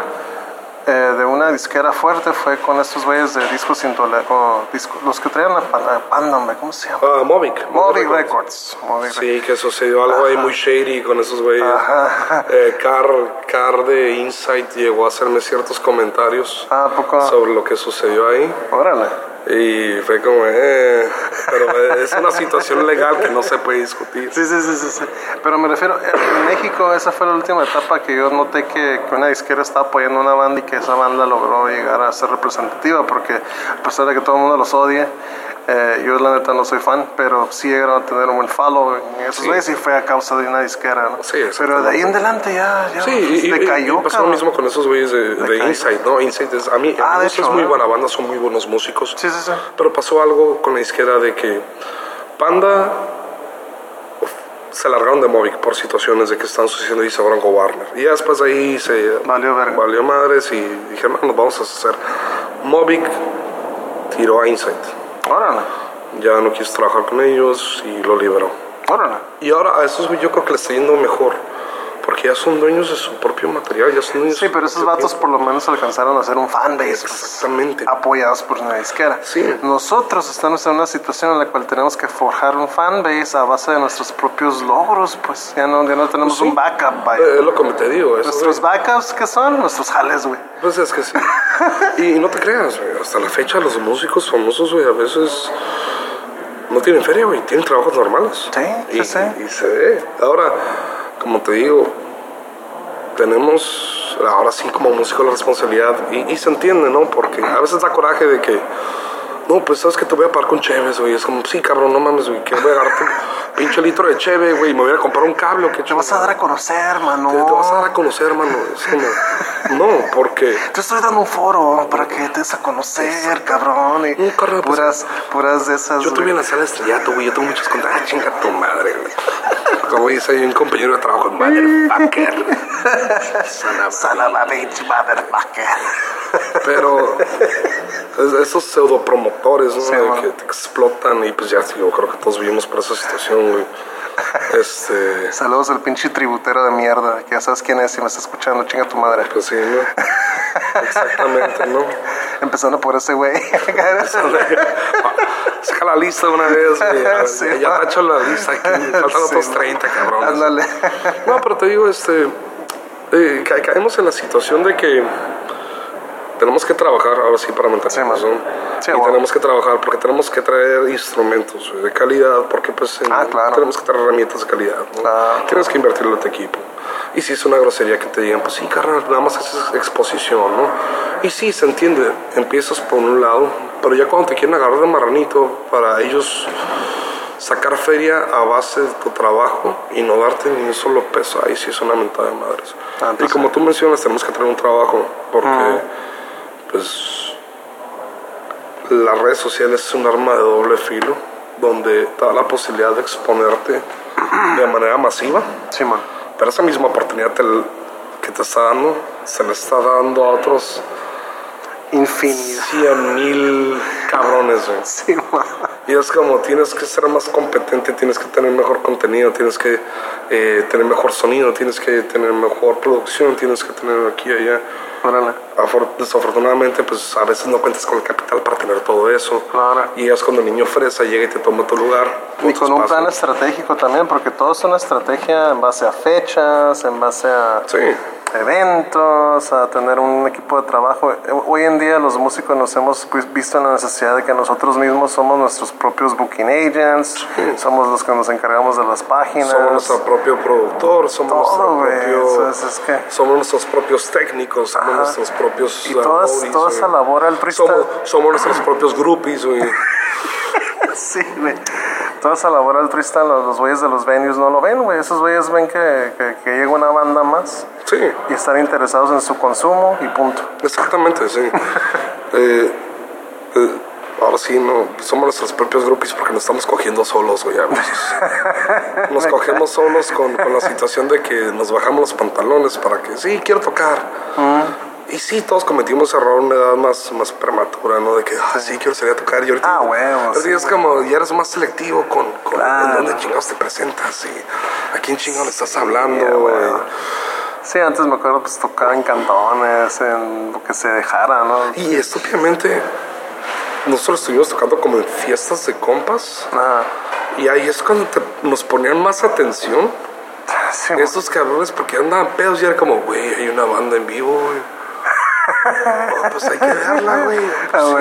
eh, de una disquera fuerte fue con estos güeyes de discos intolerables, los que traían Panda, hombre, ¿cómo se llama? Ah, Movic. Moby Records. Records. Sí, que sucedió algo ahí muy shady con esos güeyes. Ajá. Eh, Car, Car de Insight llegó a hacerme ciertos comentarios Ah, ¿a poco? sobre lo que sucedió ahí. Órale. Y fue como, eh, pero es una situación legal que no se puede discutir. Sí, sí, sí, sí. Pero me refiero, en México esa fue la última etapa que yo noté que, que una disquera estaba apoyando una banda y que esa banda logró llegar a ser representativa, porque a pesar de que todo el mundo los odie, eh, yo la neta no soy fan, pero sí llegaron a tener un buen follow en esos Sí. veces y fue a causa de una disquera, ¿no? Sí, pero de ahí en adelante ya, ya Sí, y, y- pasó lo mismo con esos güeyes de, de. Insight, ¿no? Insight es, a mí, Ah, de eso hecho, es muy ¿eh? buena banda, son muy buenos músicos. Sí, sí, sí. Pero pasó algo con la disquera de que Panda se largaron de Movic por situaciones de que están sucediendo y se fueron con Warner. Y después ahí se Valió verga. valió madres y dijeron, "No, nos vamos a hacer. Movic tiró a Insight. Órale, Ya no quiso trabajar con ellos y lo liberó. órale. Y ahora a esos yo creo que les está yendo mejor. Porque ya son dueños de su propio material, ya son dueños Sí, de pero esos vatos por lo menos alcanzaron a hacer un fanbase. pues, Exactamente. apoyados por una disquera. Sí. Nosotros estamos en una situación en la cual tenemos que forjar un fanbase a base de nuestros propios logros, pues ya no, ya no tenemos Sí. un backup. vaya. Eh, Es lo que te digo. Eso, Nuestros backups, ¿qué son? Nuestros jales, güey. Pues es que sí. [laughs] y no te creas, güey. Hasta la fecha los músicos famosos, güey, a veces no tienen feria, güey. Tienen trabajos normales. Sí, sí, sí. y se ve. Ahora, como te digo, tenemos ahora sí como músico la responsabilidad. Y, y se entiende, ¿no? Porque a veces da coraje de que... No, pues sabes que te voy a pagar con Cheves, güey. Es como, sí, cabrón, no mames, güey. Que voy a agarrarte un [laughs] pinche litro de Cheve, güey. Y me voy a comprar un cable qué Te vas a dar a conocer, mano. te, te vas a dar a conocer, hermano. Es como, [laughs] no, porque Te estoy dando un foro para que te des a conocer, cabrón. Y Un carro de puras, puras de esas. yo güey. tuve en la sala de estrellato, güey. Yo tengo muchos contactos. Ah, chinga tu madre, güey. Como dice ahí un compañero de trabajo, [laughs] motherfucker. Son a- Son of a bitch, motherfucker. Pero es- esos pseudopromotores, ¿no? Sí, De que te explotan y pues ya, yo creo que todos vivimos por esa situación, güey. [laughs] Este, Saludos al pinche tributero de mierda, que ya sabes quién es y me está escuchando, chinga tu madre. pues sí, ¿no? Exactamente, ¿no? [laughs] Empezando por ese güey. [laughs] Saca la lista una vez, güey. Ya- Sí, ya man. tacho la lista aquí. Faltan Sí, otros man. 30, cabrón. Ándale. No, pero te digo, este, eh, ca- caemos en la situación de que tenemos que trabajar ahora sí para mantenernos, Sí, ¿no? man. Sí, y bueno. tenemos que trabajar porque tenemos que traer instrumentos de calidad, porque pues en- Ah, claro. tenemos que traer herramientas de calidad, ¿no? Claro. Tienes que invertirlo en tu equipo. Y si es una grosería que te digan, pues sí, carnal, nada más es exposición, ¿no? Y sí, se entiende, empiezas por un lado, pero ya cuando te quieren agarrar de marranito, para ellos sacar feria a base de tu trabajo y no darte ni un solo peso, ahí sí es una mentada de madres. Ah, y pues como tú mencionas, tenemos que tener un trabajo, porque pues las redes sociales es un arma de doble filo, donde te da la posibilidad de exponerte de manera masiva, Sí, man. pero esa misma oportunidad te- que te está dando, se le está dando a otros Infinidad. 100 mil cabrones, güey. Sí. Y es como tienes que ser más competente, tienes que tener mejor contenido, tienes que eh, tener mejor sonido, tienes que tener mejor producción, tienes que tener aquí y allá. Órale. Afor- desafortunadamente, pues a veces no cuentas con el capital para tener todo eso. Claro. Y es cuando el niño fresa llega y te toma tu lugar. Y con un espacio. plan estratégico también, porque todo es una estrategia en base a fechas, en base a, Sí. Eventos, a tener un equipo de trabajo. Hoy en día los músicos nos hemos pues, visto en la necesidad de que nosotros mismos somos nuestros propios booking agents, somos los que nos encargamos de las páginas. Somos nuestro propio productor, somos, Todo, nuestro propio- Es- es que- somos nuestros propios técnicos, somos Ajá. nuestros propios... Y toda- roadies, toda esa labor altruista. Somos, somos nuestros propios groupies, güey. [laughs] [laughs] Sí, güey. Toda esa labor altruista los, los güeyes de los venues no lo ven, güey. Esos güeyes ven que, que, que llega una banda más Sí, y están interesados en su consumo y punto. exactamente, sí. [laughs] Eh, eh, ahora sí, no, somos nuestros propios groupies porque nos estamos cogiendo solos, güey. a. [laughs] Nos cogemos solos con, con la situación de que nos bajamos los pantalones para que, sí, quiero tocar. Y sí, todos cometimos error a una edad más, más prematura, ¿no? De que, ah, sí, quiero salir a tocar. Y ahorita, Ah, huevo, ahorita sí, es como, ya eres más selectivo con, con Claro. en dónde chingados te presentas y a quién chingados le estás hablando. Güey. Sí, antes me acuerdo pues tocar en cantones, en lo que se dejara, ¿no? Y estúpidamente, nosotros estuvimos tocando como en fiestas de compas. Ajá. Y ahí es cuando te- nos ponían más atención [laughs] Sí, estos cabrones porque andaban pedos y era como, güey, hay una banda en vivo, güey. Oh, [laughs] pues hay que verla, güey. Pues, sí.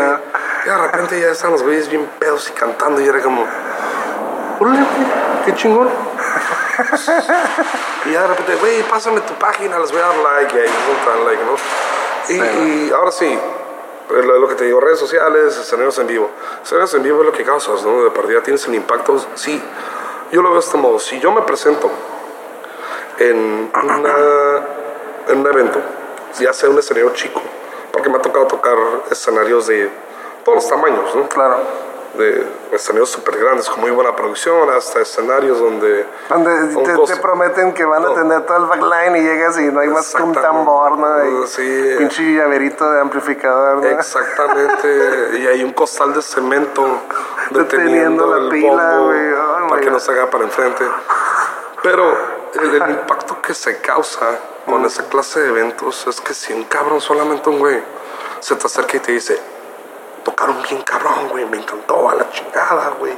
Y de repente ya están los güeyes bien pedos y cantando y era como, órale, qué chingón. [laughs] y ya de repente, güey, pásame tu página, les voy a dar like y ahí dan like, ¿no? Y, Sí. y ahora sí, lo, lo que te digo, redes sociales, escenarios en vivo. Escenarios en vivo es lo que causas, ¿no? De partida tienes el impacto. Sí, yo lo veo de este modo. Si yo me presento en, una- en un evento, ya sea un escenario chico, porque me ha tocado tocar escenarios de todos los tamaños, ¿no? Claro. De escenarios súper grandes, con muy buena producción, hasta escenarios donde... Donde te, costo- te prometen que van a No. tener todo el backline y llegas y no hay más que un tambor, ¿no? Y Sí. pinche llaverito de amplificador, ¿no? Exactamente, [laughs] y hay un costal de cemento Deteniendo deteniendo la el pila, güey. Oh, para que no God. se haga para enfrente. Pero el, el impacto que se causa con esa clase de eventos es que si un cabrón, solamente un güey, se te acerca y te dice, tocaron bien cabrón, güey, me encantó a la chingada, güey.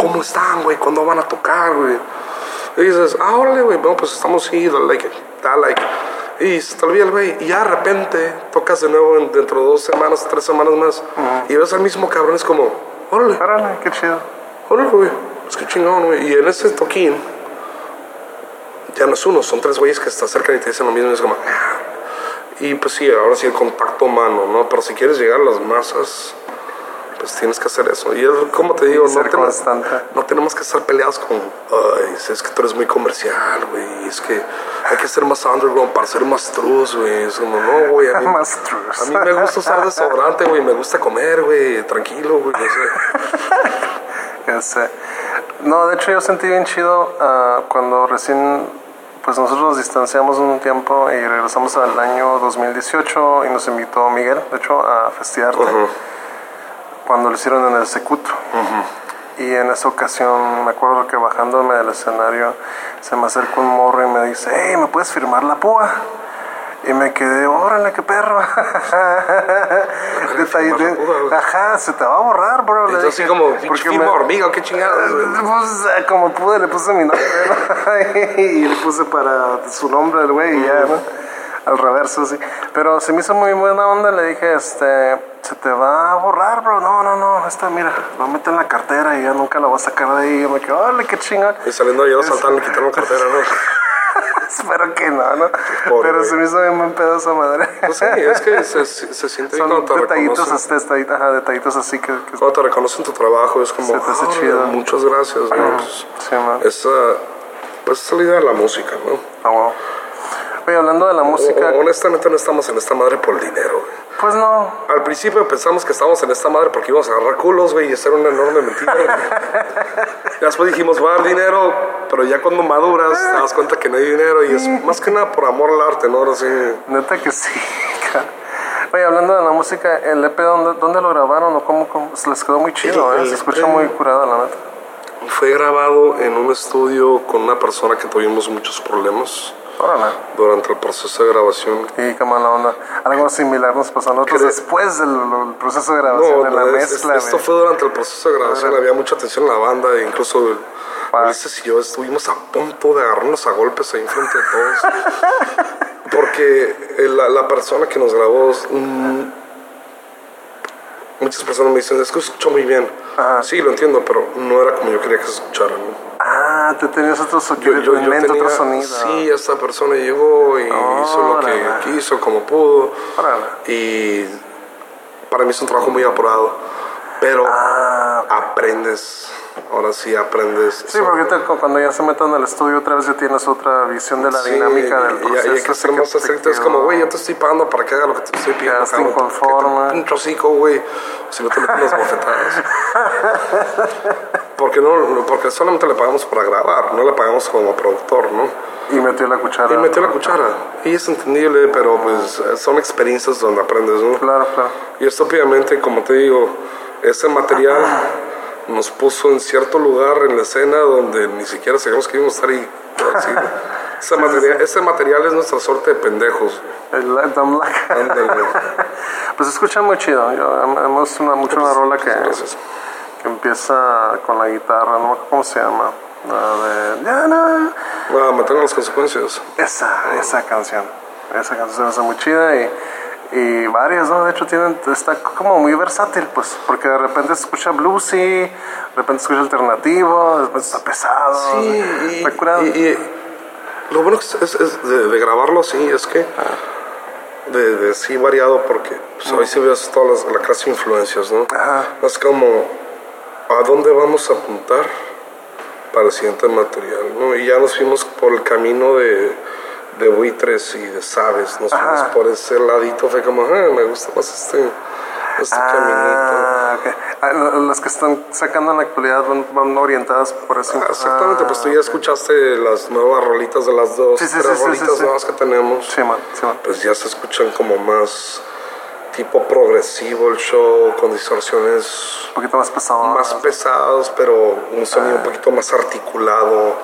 ¿Cómo están, güey? ¿Cuándo van a tocar, güey? Y dices, ah, órale, güey, bueno, pues estamos sí, dale like, da like. Y se te olvida el güey. Y ya de repente tocas de nuevo en- dentro de dos semanas, tres semanas más. Y ves al mismo cabrón, es como, órale, Órale, qué chido. órale, güey. Es que chingón, güey. Y en ese toquín, ya no es uno, son tres güeyes que se acercan y te dicen lo mismo. Y es como, "Ah". y pues sí, ahora sí el contacto humano, ¿no? Pero si quieres llegar a las masas, pues tienes que hacer eso. Y es como te digo, no, no tenemos que estar peleados con, ay, es que tú eres muy comercial, güey. Es que hay que ser más underground para ser más true, güey. Es como, no, güey. A mí, [laughs] a mí me gusta usar desodorante, güey. Me gusta comer, güey. Tranquilo, güey. No sé. [laughs] Ya sé. No, de hecho yo sentí bien chido ah, cuando recién, pues nosotros nos distanciamos un tiempo y regresamos al año 2018 y nos invitó Miguel, de hecho, a Festiarte, Ujú. cuando lo hicieron en el Secuto. Y en esa ocasión me acuerdo que bajándome del escenario se me acerca un morro y me dice, hey, ¿me puedes firmar la púa? Y me quedé, órale, qué perro. [laughs] Detalle- güey. Ajá, se te va a borrar, bro. Entonces, así como, porque me- hormiga, qué chingados, güey. [laughs] pues, como pude le puse mi nombre ¿no? [laughs] y le puse para su nombre al güey y ya, ¿no? Al reverso, sí. Pero se me hizo muy buena onda, le dije, este, se te va a borrar, bro. No, no, no, esta, mira, lo meto en la cartera y ya nunca la voy a sacar de ahí. Y yo me quedo, órale, qué chingón. Y saliendo yo saltando, le quitaron la cartera, ¿no? [laughs] Espero que no, ¿no? Pobre Pero se me hizo bien buen pedo esa madre. Pues sí, es que se, se, se [laughs] siente bien Son cuando te detallitos, reconocen. este, detallitos, ajá, detallitos así que, que Cuando te reconocen tu trabajo, es como, Se te hace "Ah, chido". muchas gracias, ¿no? Pues, Sí, man. esa, pues es la idea de la música, ¿no? Ah, wow. Oye, hablando de la música, O- honestamente no estamos en esta madre por el dinero, güey. pues no, Al principio pensamos que estábamos en esta madre porque íbamos a agarrar culos, güey, y eso era una enorme mentira. Ya [laughs] Después dijimos, va a dar dinero, pero ya cuando maduras te das cuenta que no hay dinero y es más que nada por amor al arte, ¿no? Neta que sí. [laughs] cara. Oye, hablando de la música, ¿el EP dónde, dónde lo grabaron o cómo, cómo? Se les quedó muy chido, El- ¿eh? el Se escucha EP. muy curada, la neta. fue grabado en un estudio con una persona que tuvimos muchos problemas Órale. durante el proceso de grabación. Y qué mala onda. Algo similar nos pasó a nosotros después del, proceso de grabación, de la es- mezcla. es- esto fue durante el proceso de grabación, había mucha tensión en la banda, e incluso. Ulises y yo estuvimos a punto de agarrarnos a golpes ahí enfrente de todos. [laughs] Porque la, la persona que nos grabó, mm, muchas personas me dicen, es que escucho muy bien. Ajá. Sí, lo entiendo, pero no era como yo quería que se escuchara. ¿no? Ah, tú tenías otro, so- Yo, yo- yo en mente tenía- otro sonido. Sí, esta persona llegó y hizo lo que Órale. quiso, como pudo. Órale. Y para mí es un trabajo muy apurado. Pero Ah, aprendes, ahora sí aprendes. sí, porque cu- cuando ya se metan al estudio otra vez ya tienes otra visión de la Sí, dinámica del proceso. Y, hay que ser más te estricto. Es como, güey, yo te estoy pagando para que haga lo que te estoy pidiendo. Cabrón. inconforme. Te hocico, güey. Si no te meten las bofetadas. [laughs] porque, no, porque solamente le pagamos para grabar, no le pagamos como productor, ¿no? Y metió la cuchara. Y metió la cuchara. Y es entendible, pero pues son experiencias donde aprendes, ¿no? Claro, claro. Y estúpidamente, como te digo, ese material nos puso en cierto lugar en la escena donde ni siquiera sabíamos que íbamos a estar ahí. Así. [laughs] Ese, material, ese material es nuestra suerte de pendejos. El. Ándale. [laughs] Pues escucha muy chido. Yo, gusta una, mucho una rola que, Gracias. Que empieza con la guitarra, no me acuerdo cómo se llama. La de. Ya, no. Ah, me tengo las consecuencias. Esa, esa canción. Esa canción se hace muy chida y, y varias, ¿no? De hecho, tienen, está como muy versátil, pues, porque de repente se escucha bluesy, de repente se escucha alternativo, de repente está pesado. Sí, y, está curado. y- y lo bueno es, es- es de, de grabarlo así es que de, de sí variado porque pues, hoy sí ves todas las, la clase de influencias, ¿no? Ajá. Es como a dónde vamos a apuntar para el siguiente material, ¿no? Y ya nos fuimos por el camino de, de buitres y de sabes, nos fuimos Ajá. por ese ladito, fue como, ah, me gusta más este, este caminito. Ah, ok. Ah, lo- las que están sacando en la actualidad van, van orientadas por eso. Ah, Exactamente, pues tú ya escuchaste las nuevas rolitas de las dos, Sí, sí, tres sí, rolitas nuevas que tenemos. Sí, man, sí, man. Pues ya se escuchan como más tipo progresivo el show, con distorsiones Un poquito más pesado. más pesados, pero un sonido un poquito más articulado,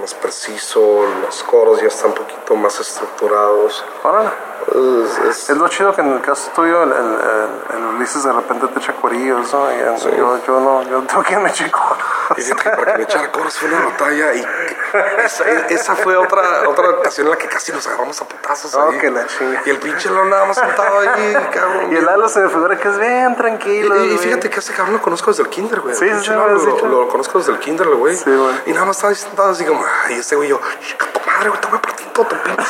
más preciso. Los coros ya están un poquito más estructurados. Órale. Es- es- Es lo chido que en el caso tuyo el, el, el- el Ulises de repente te echa ¿no? Y en- yo, yo no, yo tengo que me eche coros. Y que para que me echara coros fue una batalla y esa, esa fue otra, otra ocasión en la que casi nos agarramos a putazos Oh, ahí. que la chinga. Y el pinche lo nada más sentado ahí, [laughs] cabrón. Y el Lalo se me figura que es bien tranquilo. y- fíjate que ese cabrón lo conozco desde el kinder, güey. Sí, El sí, Lalo lo, conozco desde el kinder, güey. Sí, güey. Y nada más estaba ahí sentado así como, ay, ese güey yo, chica tu madre, güey, te voy a partir todo tu pinche.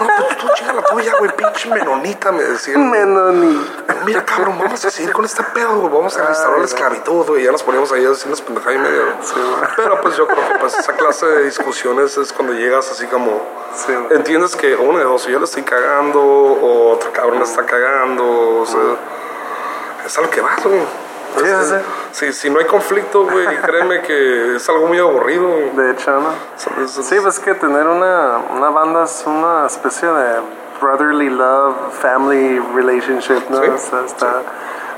No, pues tú chinga la tuya, güey, pinche menonita, me decía. Menonita. Mira, cabrón, vamos a seguir con este pedo, güey. Vamos a restaurar la esclavitud, güey. Ya nos poníamos ahí a media. güey. [laughs] Pero pues yo creo que pues esa clase de discusiones es cuando llegas así como... Sí. Entiendes que una de dos, yo le estoy cagando, o otro cabrón le está cagando, o sea... Es a lo que vas, güey. Sí, sí, sí. Si, no hay conflicto, güey, créeme que es algo muy aburrido. güey. De hecho, ¿no? Es- es- Sí, pues que tener una, una banda es una especie de brotherly love, family relationship, ¿no? Sí, O sea, está,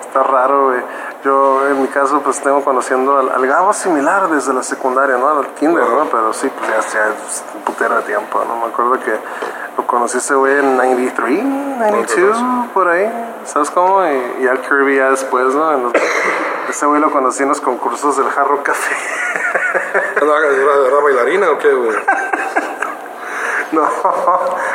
está raro, güey. Yo, en mi caso, pues tengo conociendo al, al Gabo similar desde la secundaria, ¿no? Al kinder, ¿no? Pero sí, pues ya, ya es un putero de tiempo, ¿no? Me acuerdo que lo conocí ese güey en 93, 92, por ahí, ¿sabes cómo? Y, y al Kirby ya después, ¿no? En los- ese güey lo conocí en los concursos del Jarro Café. ¿Era, era- era bailarina o qué, güey? [laughs] [laughs] No,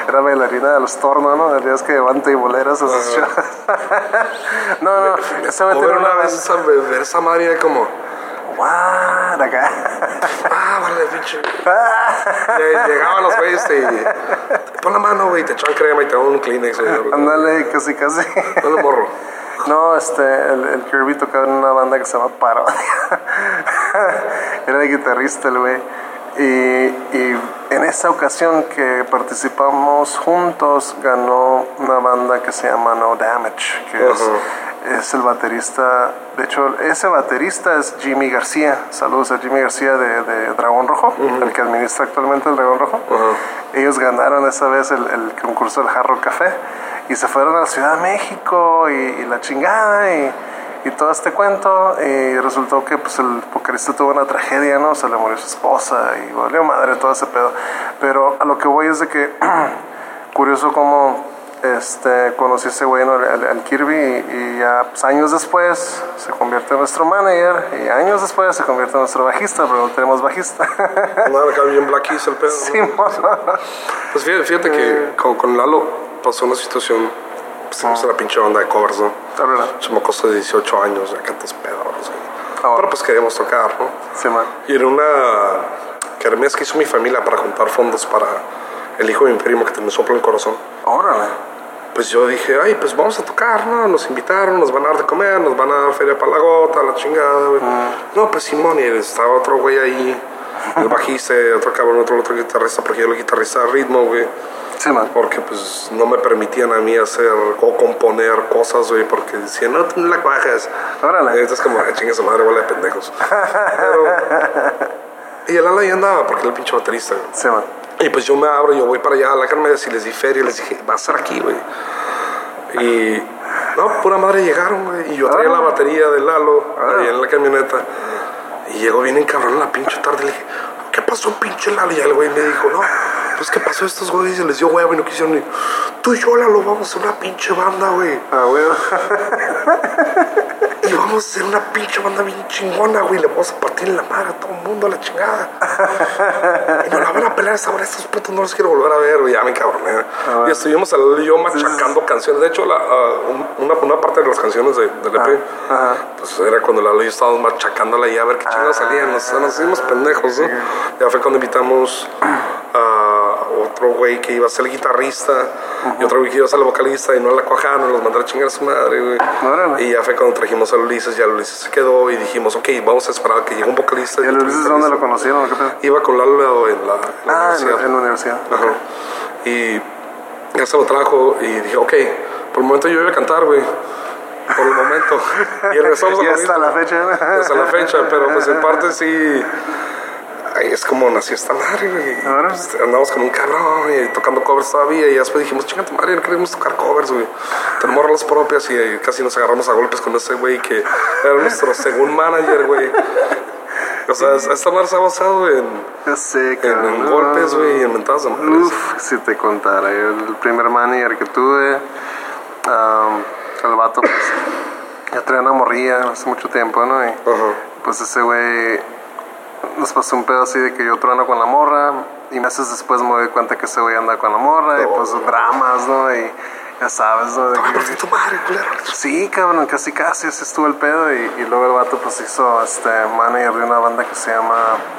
era bailarina de los tornos, ¿no? De días que levanta y boleras a sus shows. [laughs] No, no, tenía ver una vez esa, ver esa madre era como... What? Acá. [laughs] Ah, vale, pinche. Lle- Llegaban los güeyes y. Pon la mano, güey, te echan crema y te dan un Kleenex. Ándale, casi, casi. No morro. No, este, el, el Kirby tocaba en una banda que se llama Parodia. Era el guitarrista el güey. Y, y en esa ocasión que participamos juntos, ganó una banda que se llama No Damage, que es, es el baterista. De hecho, ese baterista es Jimmy García. Saludos a Jimmy García de, de Dragón Rojo, el que administra actualmente el Dragón Rojo. Ellos ganaron esa vez el, el concurso del Jarro Café y se fueron a la Ciudad de México y, y la chingada y, y todo este cuento y resultó que pues el vocalista tuvo una tragedia, ¿no? Se le murió su esposa y valió madre todo ese pedo. Pero a lo que voy es de que [clears throat] curioso como este, conocí a ese güey, ¿no? al, al Kirby, y, y ya pues, años después se convierte en nuestro manager, y años después se convierte en nuestro bajista, pero no tenemos bajista. [laughs] Nada, acá bien Black Keys el pedo. ¿no? Sí, mo- Pues fíjate, fíjate que con, con Lalo pasó una situación. Pues tenemos la pinche banda de covers, ¿no? La verdad. Chamacos de 18 años, ya cantas pedos, güey. Ah, Pero pues queríamos tocar, ¿no? Sí, man. Y era una kermés que hizo mi familia para juntar fondos para el hijo de mi primo que te me sopla el corazón. Órale. Pues yo dije, ay, pues vamos a tocar, ¿no? Nos invitaron, nos van a dar de comer, nos van a dar feria para la gota, la chingada, güey. No, pues Simón, y estaba otro güey ahí, el bajista, otro cabrón, otro, otro guitarrista, porque yo lo guitarrista de ritmo, güey. Sí, man. Porque pues no me permitían a mí hacer o componer cosas, güey, porque decían, no, tú no la cuajas. Órale. Entonces como, "Ah, chingue su madre, bola de pendejos. Pero- [laughs] y el ala ahí andaba, porque era el pinche baterista, güey. Sí, man. Y pues yo me abro, yo voy para allá a la Carmedes y les di feria, les dije, va a ser aquí, güey. Y no, pura madre llegaron, güey. Y yo traía la batería de Lalo ahí en la camioneta. Y llegó bien encabrón la pinche tarde. Le dije, ¿qué pasó, pinche Lalo? Y el güey me dijo, no, pues ¿qué pasó a estos güeyes? Y les dio huevo y no quisieron. Y, Tú y yo, Lalo, vamos a hacer una pinche banda, güey. Ah, güey. [laughs] Y vamos a hacer una pinche banda bien chingona, güey. Le vamos a partir en la madre a todo el mundo a la chingada. y nos la van a pelar esa hora. Estos putos no los quiero volver a ver, güey. Ya me cabroné. y estuvimos al yo machacando canciones. De hecho, la, ah, un- una, una parte de las canciones de, del EP, pues era cuando la y yo estábamos machacándola y a ver qué chingados salían. Nos, nos hicimos pendejos, ¿no? Ya fue cuando invitamos a otro güey que iba a ser el guitarrista y otro güey que iba a ser el vocalista y no la cuajaron, los mandaron a chingar a su madre, güey. Órale. Y ya fue cuando trajimos a Ulises, ya Ulises se quedó y dijimos, ok, vamos a esperar a que llegue un vocalista. ¿Y el otro Ulises dónde lo conocieron? ¿Qué pedo? Iba con Lalo en la, en la Ah, universidad. en la universidad. Ajá. Y ya se lo trajo y dije, ok, por el momento yo iba a cantar, güey. Por el momento. Y regresamos a [laughs] Y hasta la fecha. Hasta la fecha, pero pues en parte sí. Ahí es como nació esta madre, güey. Ahora. Pues, andamos como un cabrón y tocando covers todavía. Y después dijimos, chinga tu madre, no queremos tocar covers, güey. Tenemos rolas propias y casi nos agarramos a golpes con ese güey que era nuestro [laughs] según manager, güey. O sea, es- esta madre se ha basado en, Ya sé, en, en golpes, güey, y en mentadas de madres. Uf, si te contara, yo el primer manager que tuve, am, el vato, pues, ya traía una morrilla hace mucho tiempo, ¿no? Y Ajá. pues ese güey nos pasó un pedo así de que yo trueno con la morra y meses después me doy cuenta que ese güey anda con la morra y pues dramas, ¿no? Y ya sabes, ¿no? De que- tu madre, culero. Sí, cabrón, casi casi así estuvo el pedo y, y luego el vato pues hizo este manager de una banda que se llama,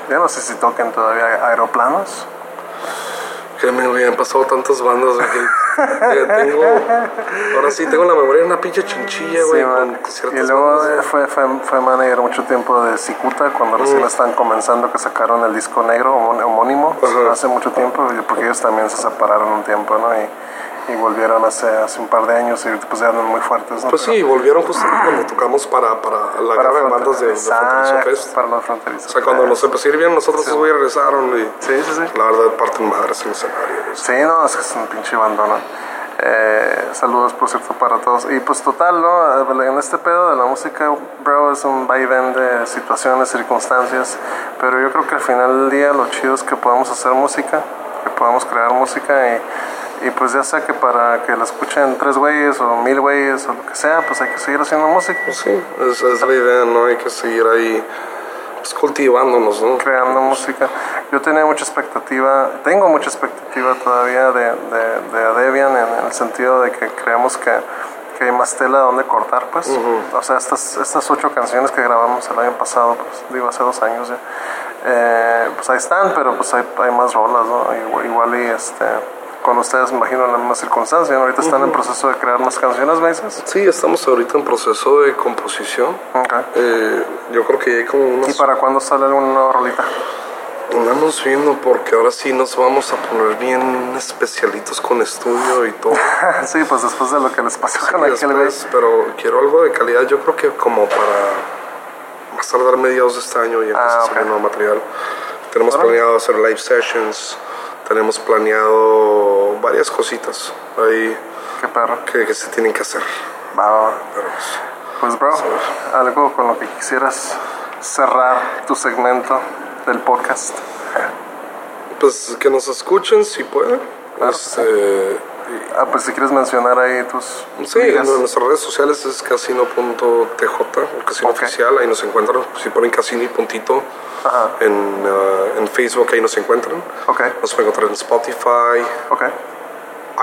ya no sé si toquen todavía, Aeroplanos. Que me habían pasado tantas bandas, güey, que, tengo... Ahora sí, tengo la memoria de una pinche chinchilla, güey, Sí, con, Y luego bandas. fue, fue, fue manager mucho tiempo de Cicuta cuando recién estaban comenzando que sacaron el disco negro homón- homónimo Ajá. hace mucho tiempo porque ellos también se separaron un tiempo ¿no? y, y volvieron hace, hace un par de años y pues ya andan muy fuertes ¿no? Pues sí, volvieron justo cuando tocamos para, para la para de bandas de, de Fronterizo Fest. para los fronterizos O sea, cuando nos empezó a ir bien, nosotros güeyes regresaron y... sí sí sí La verdad, parten madres en el escenario. Sí, no, es que es un pinche bandona. Eh, saludos, por cierto, para todos. Y pues total, ¿no? En este pedo de la música, bro, es un vaivén de situaciones, circunstancias. Pero yo creo que al final del día lo chido es que podamos hacer música, que podamos crear música y, y pues ya sea que para que la escuchen tres güeyes o mil güeyes o lo que sea, pues hay que seguir haciendo música. Pues sí, es, es la idea, ¿no? Hay que seguir ahí pues, cultivándonos, ¿no? creando música. Yo tenía mucha expectativa, tengo mucha expectativa todavía de, de, de Debian en, el sentido de que creemos que, que hay más tela donde cortar, pues. O sea, estas, estas ocho canciones que grabamos el año pasado, pues digo, hace dos años ya, eh, pues ahí están, pero pues hay, hay más rolas, ¿no? Igual, igual y este... Con ustedes, me imagino, en la misma circunstancia. Ahorita están en proceso de crear más canciones, ¿me dices? Sí, estamos ahorita en proceso de composición. Ok. Eh, yo creo que hay como ¿Y unas... para cuándo sale alguna nueva rolita? Andamos viendo porque ahora sí nos vamos a poner bien especialitos con estudio y todo. [laughs] sí, pues después de lo que les pasó Sí, con aquel después, pero quiero algo de calidad. Yo creo que como para más tardar mediados de este año y empezar Ah, a salir ok. nuevo material. Tenemos planeado hacer live sessions. Tenemos planeado varias cositas ahí Qué perro. que, que se tienen que hacer. Pero, pues, Pues, bro, algo con lo que quisieras cerrar tu segmento del podcast. Pues que nos escuchen si pueden. Este, Ah, pues si quieres mencionar ahí tus. Sí, ligas. en nuestras redes sociales es casino.tj, el casino Ok. oficial, ahí nos encuentran. Si ponen casino y puntito Ajá. en, ah, en Facebook, ahí nos encuentran. Ok, Nos pueden encontrar en Spotify, ok.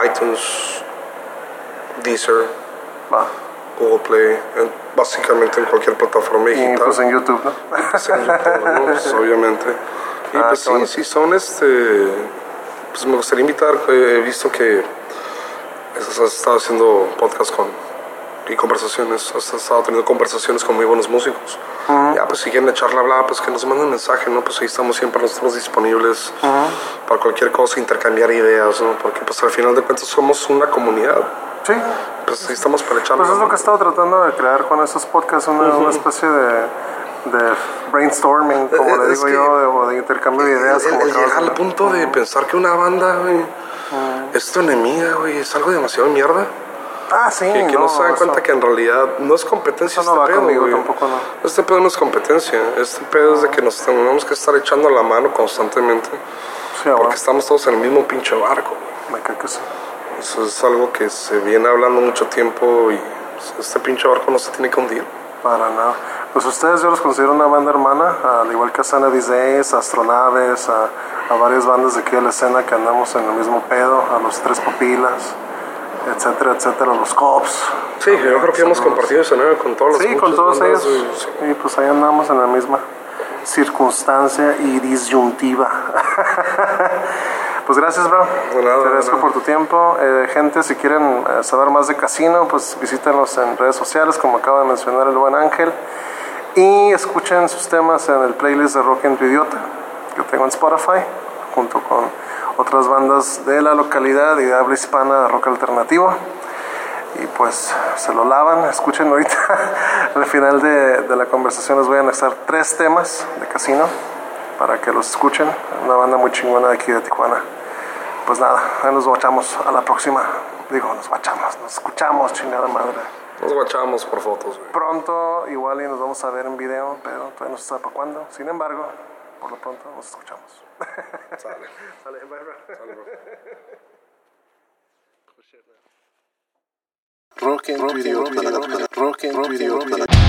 iTunes, Deezer, Va. Google Play, en- básicamente en cualquier plataforma Y digital. pues en YouTube, ¿no? Pues en YouTube, ¿no? [laughs] Pues, obviamente. Y Ah, pues sí, sí son este. Pues me gustaría invitar, eh, he visto que has estado haciendo podcast con y conversaciones, has estado teniendo conversaciones con muy buenos músicos. Ya, pues si quieren echarle a hablar, pues que nos manden mensaje, ¿no? Pues ahí estamos siempre nosotros disponibles para cualquier cosa, intercambiar ideas, ¿no? Porque pues al final de cuentas somos una comunidad. Sí. Pues ahí estamos para echarle Pues es la lo que he estado tratando de crear con esos podcasts, una, una especie de, de brainstorming, como Eh, le es digo que- yo, de, o de intercambio de ideas. El, como el acabas llegar al punto de pensar que una banda, güey, es tu enemiga, güey, es algo demasiado mierda. Ah, sí, Que, que no, se dan eso- cuenta que en realidad no es competencia Eso no este va pedo, conmigo, tampoco no. Este pedo no es competencia. Este pedo es de que nos tenemos que estar echando la mano constantemente. Sí, ah, bueno, Porque estamos todos en el mismo pinche barco. me cae que sí. Eso es algo que se viene hablando mucho tiempo y este pinche barco no se tiene que hundir. Para nada. Pues ustedes yo los considero una banda hermana, al igual que a Sanity Days, a Astronaves, a, a varias bandas de aquí de la escena que andamos en el mismo pedo, a los Tres Papilas, etcétera, etcétera, los Cops. Sí, yo creo que hemos compartido escenario con todos los Sí, con todos ellos. sí. Y pues ahí andamos en la misma circunstancia y disyuntiva. [laughs] pues gracias, bro. De nada, Te de agradezco nada. por tu tiempo. Eh, gente, si quieren eh, saber más de Casino, pues visítenos en redes sociales, como acaba de mencionar el buen Ángel. Y escuchen sus temas en el playlist de Rock en tu Idiota, que tengo en Spotify, junto con otras bandas de la localidad y de habla hispana de rock alternativo y pues se lo lavan. Escuchen ahorita [laughs] al final de, de la conversación les voy a anexar tres temas de casino para que los escuchen. Una banda muy chingona de aquí de Tijuana. Pues nada, ahí nos guachamos a la próxima. Digo, nos guachamos, nos escuchamos, chingada madre. Nos guachamos por fotos, güey. Pronto igual y nos vamos a ver en video, pero todavía no se sabe para cuándo. Sin embargo, por lo pronto nos escuchamos. Sale. Sale, bye, bye. Sale, bro. Rock en tu idioma. Rock en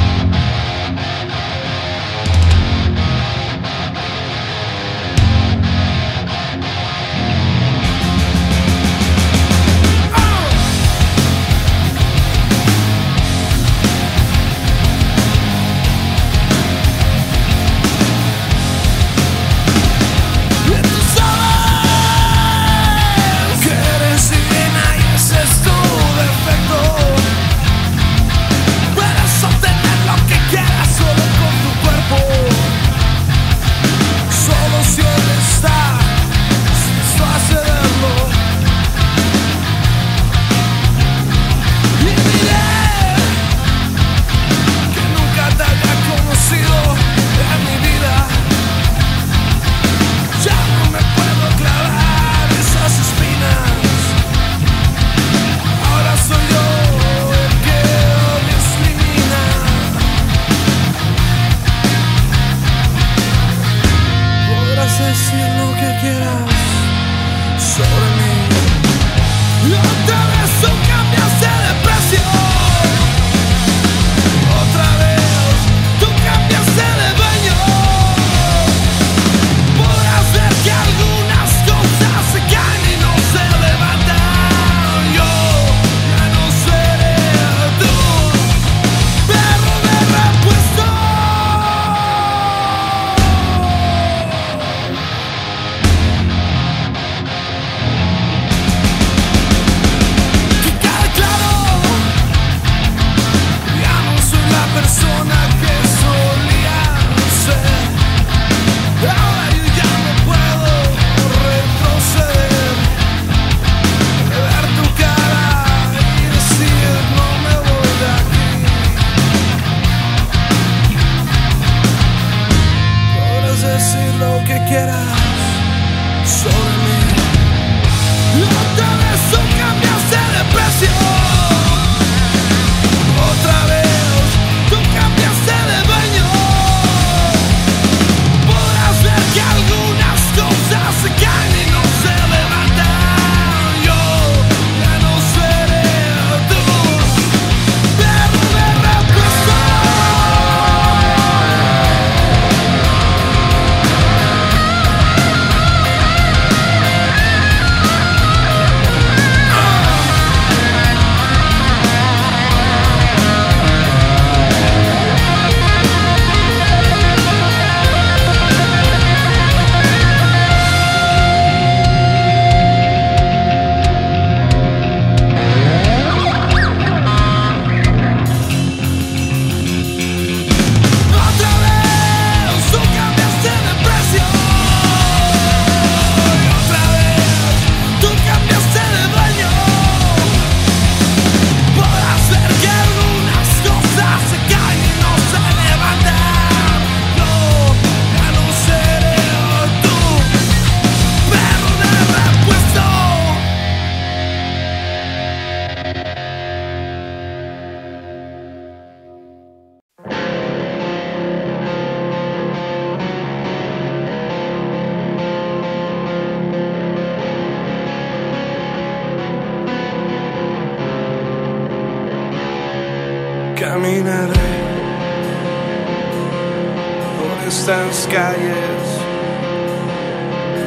calles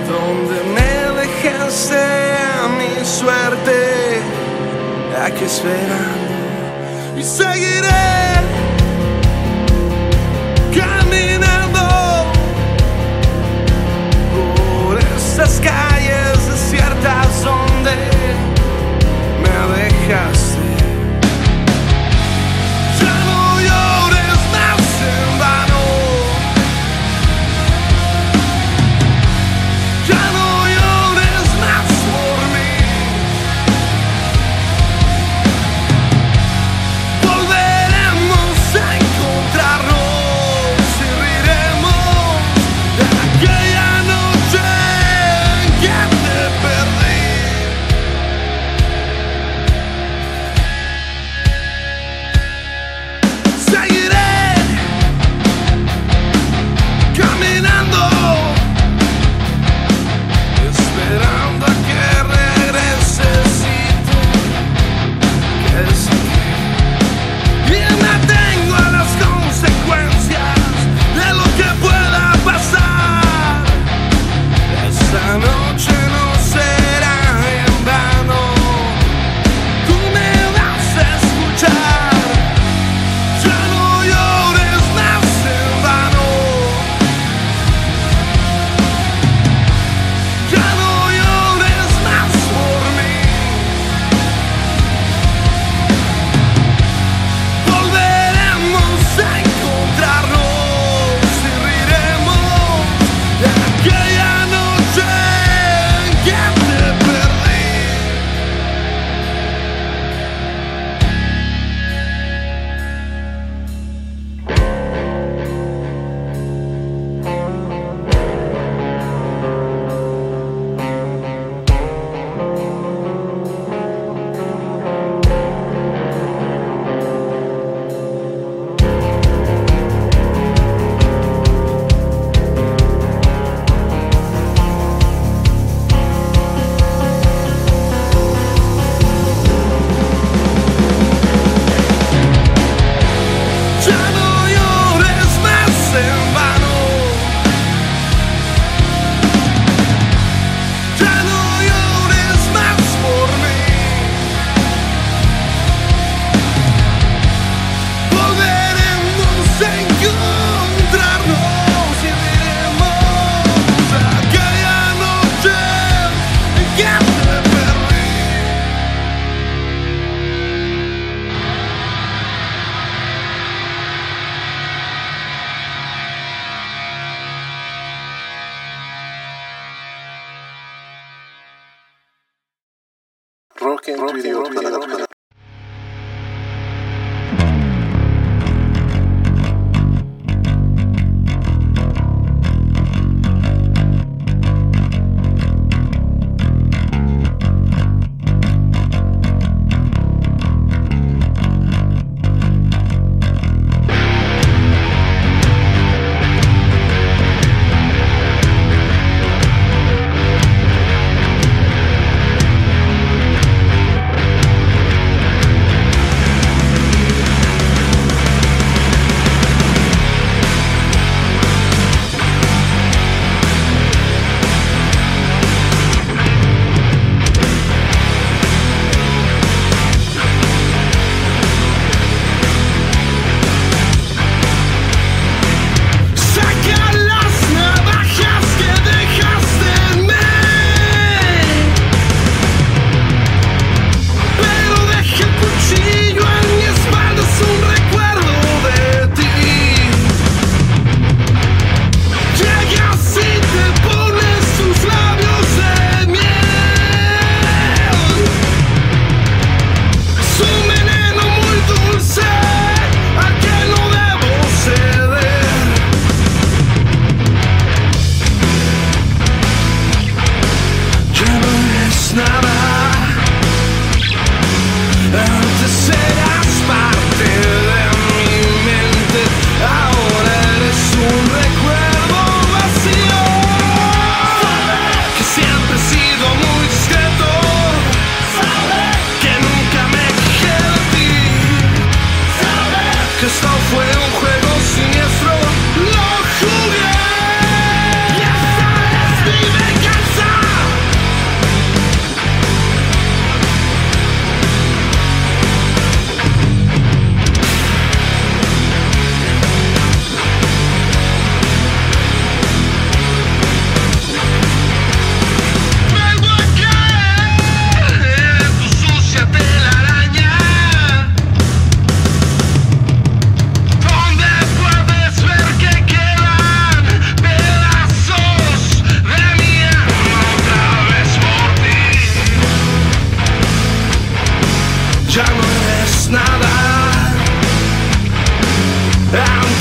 donde me dejaste a mi suerte. ¿A qué esperan? Y seguiré. I'm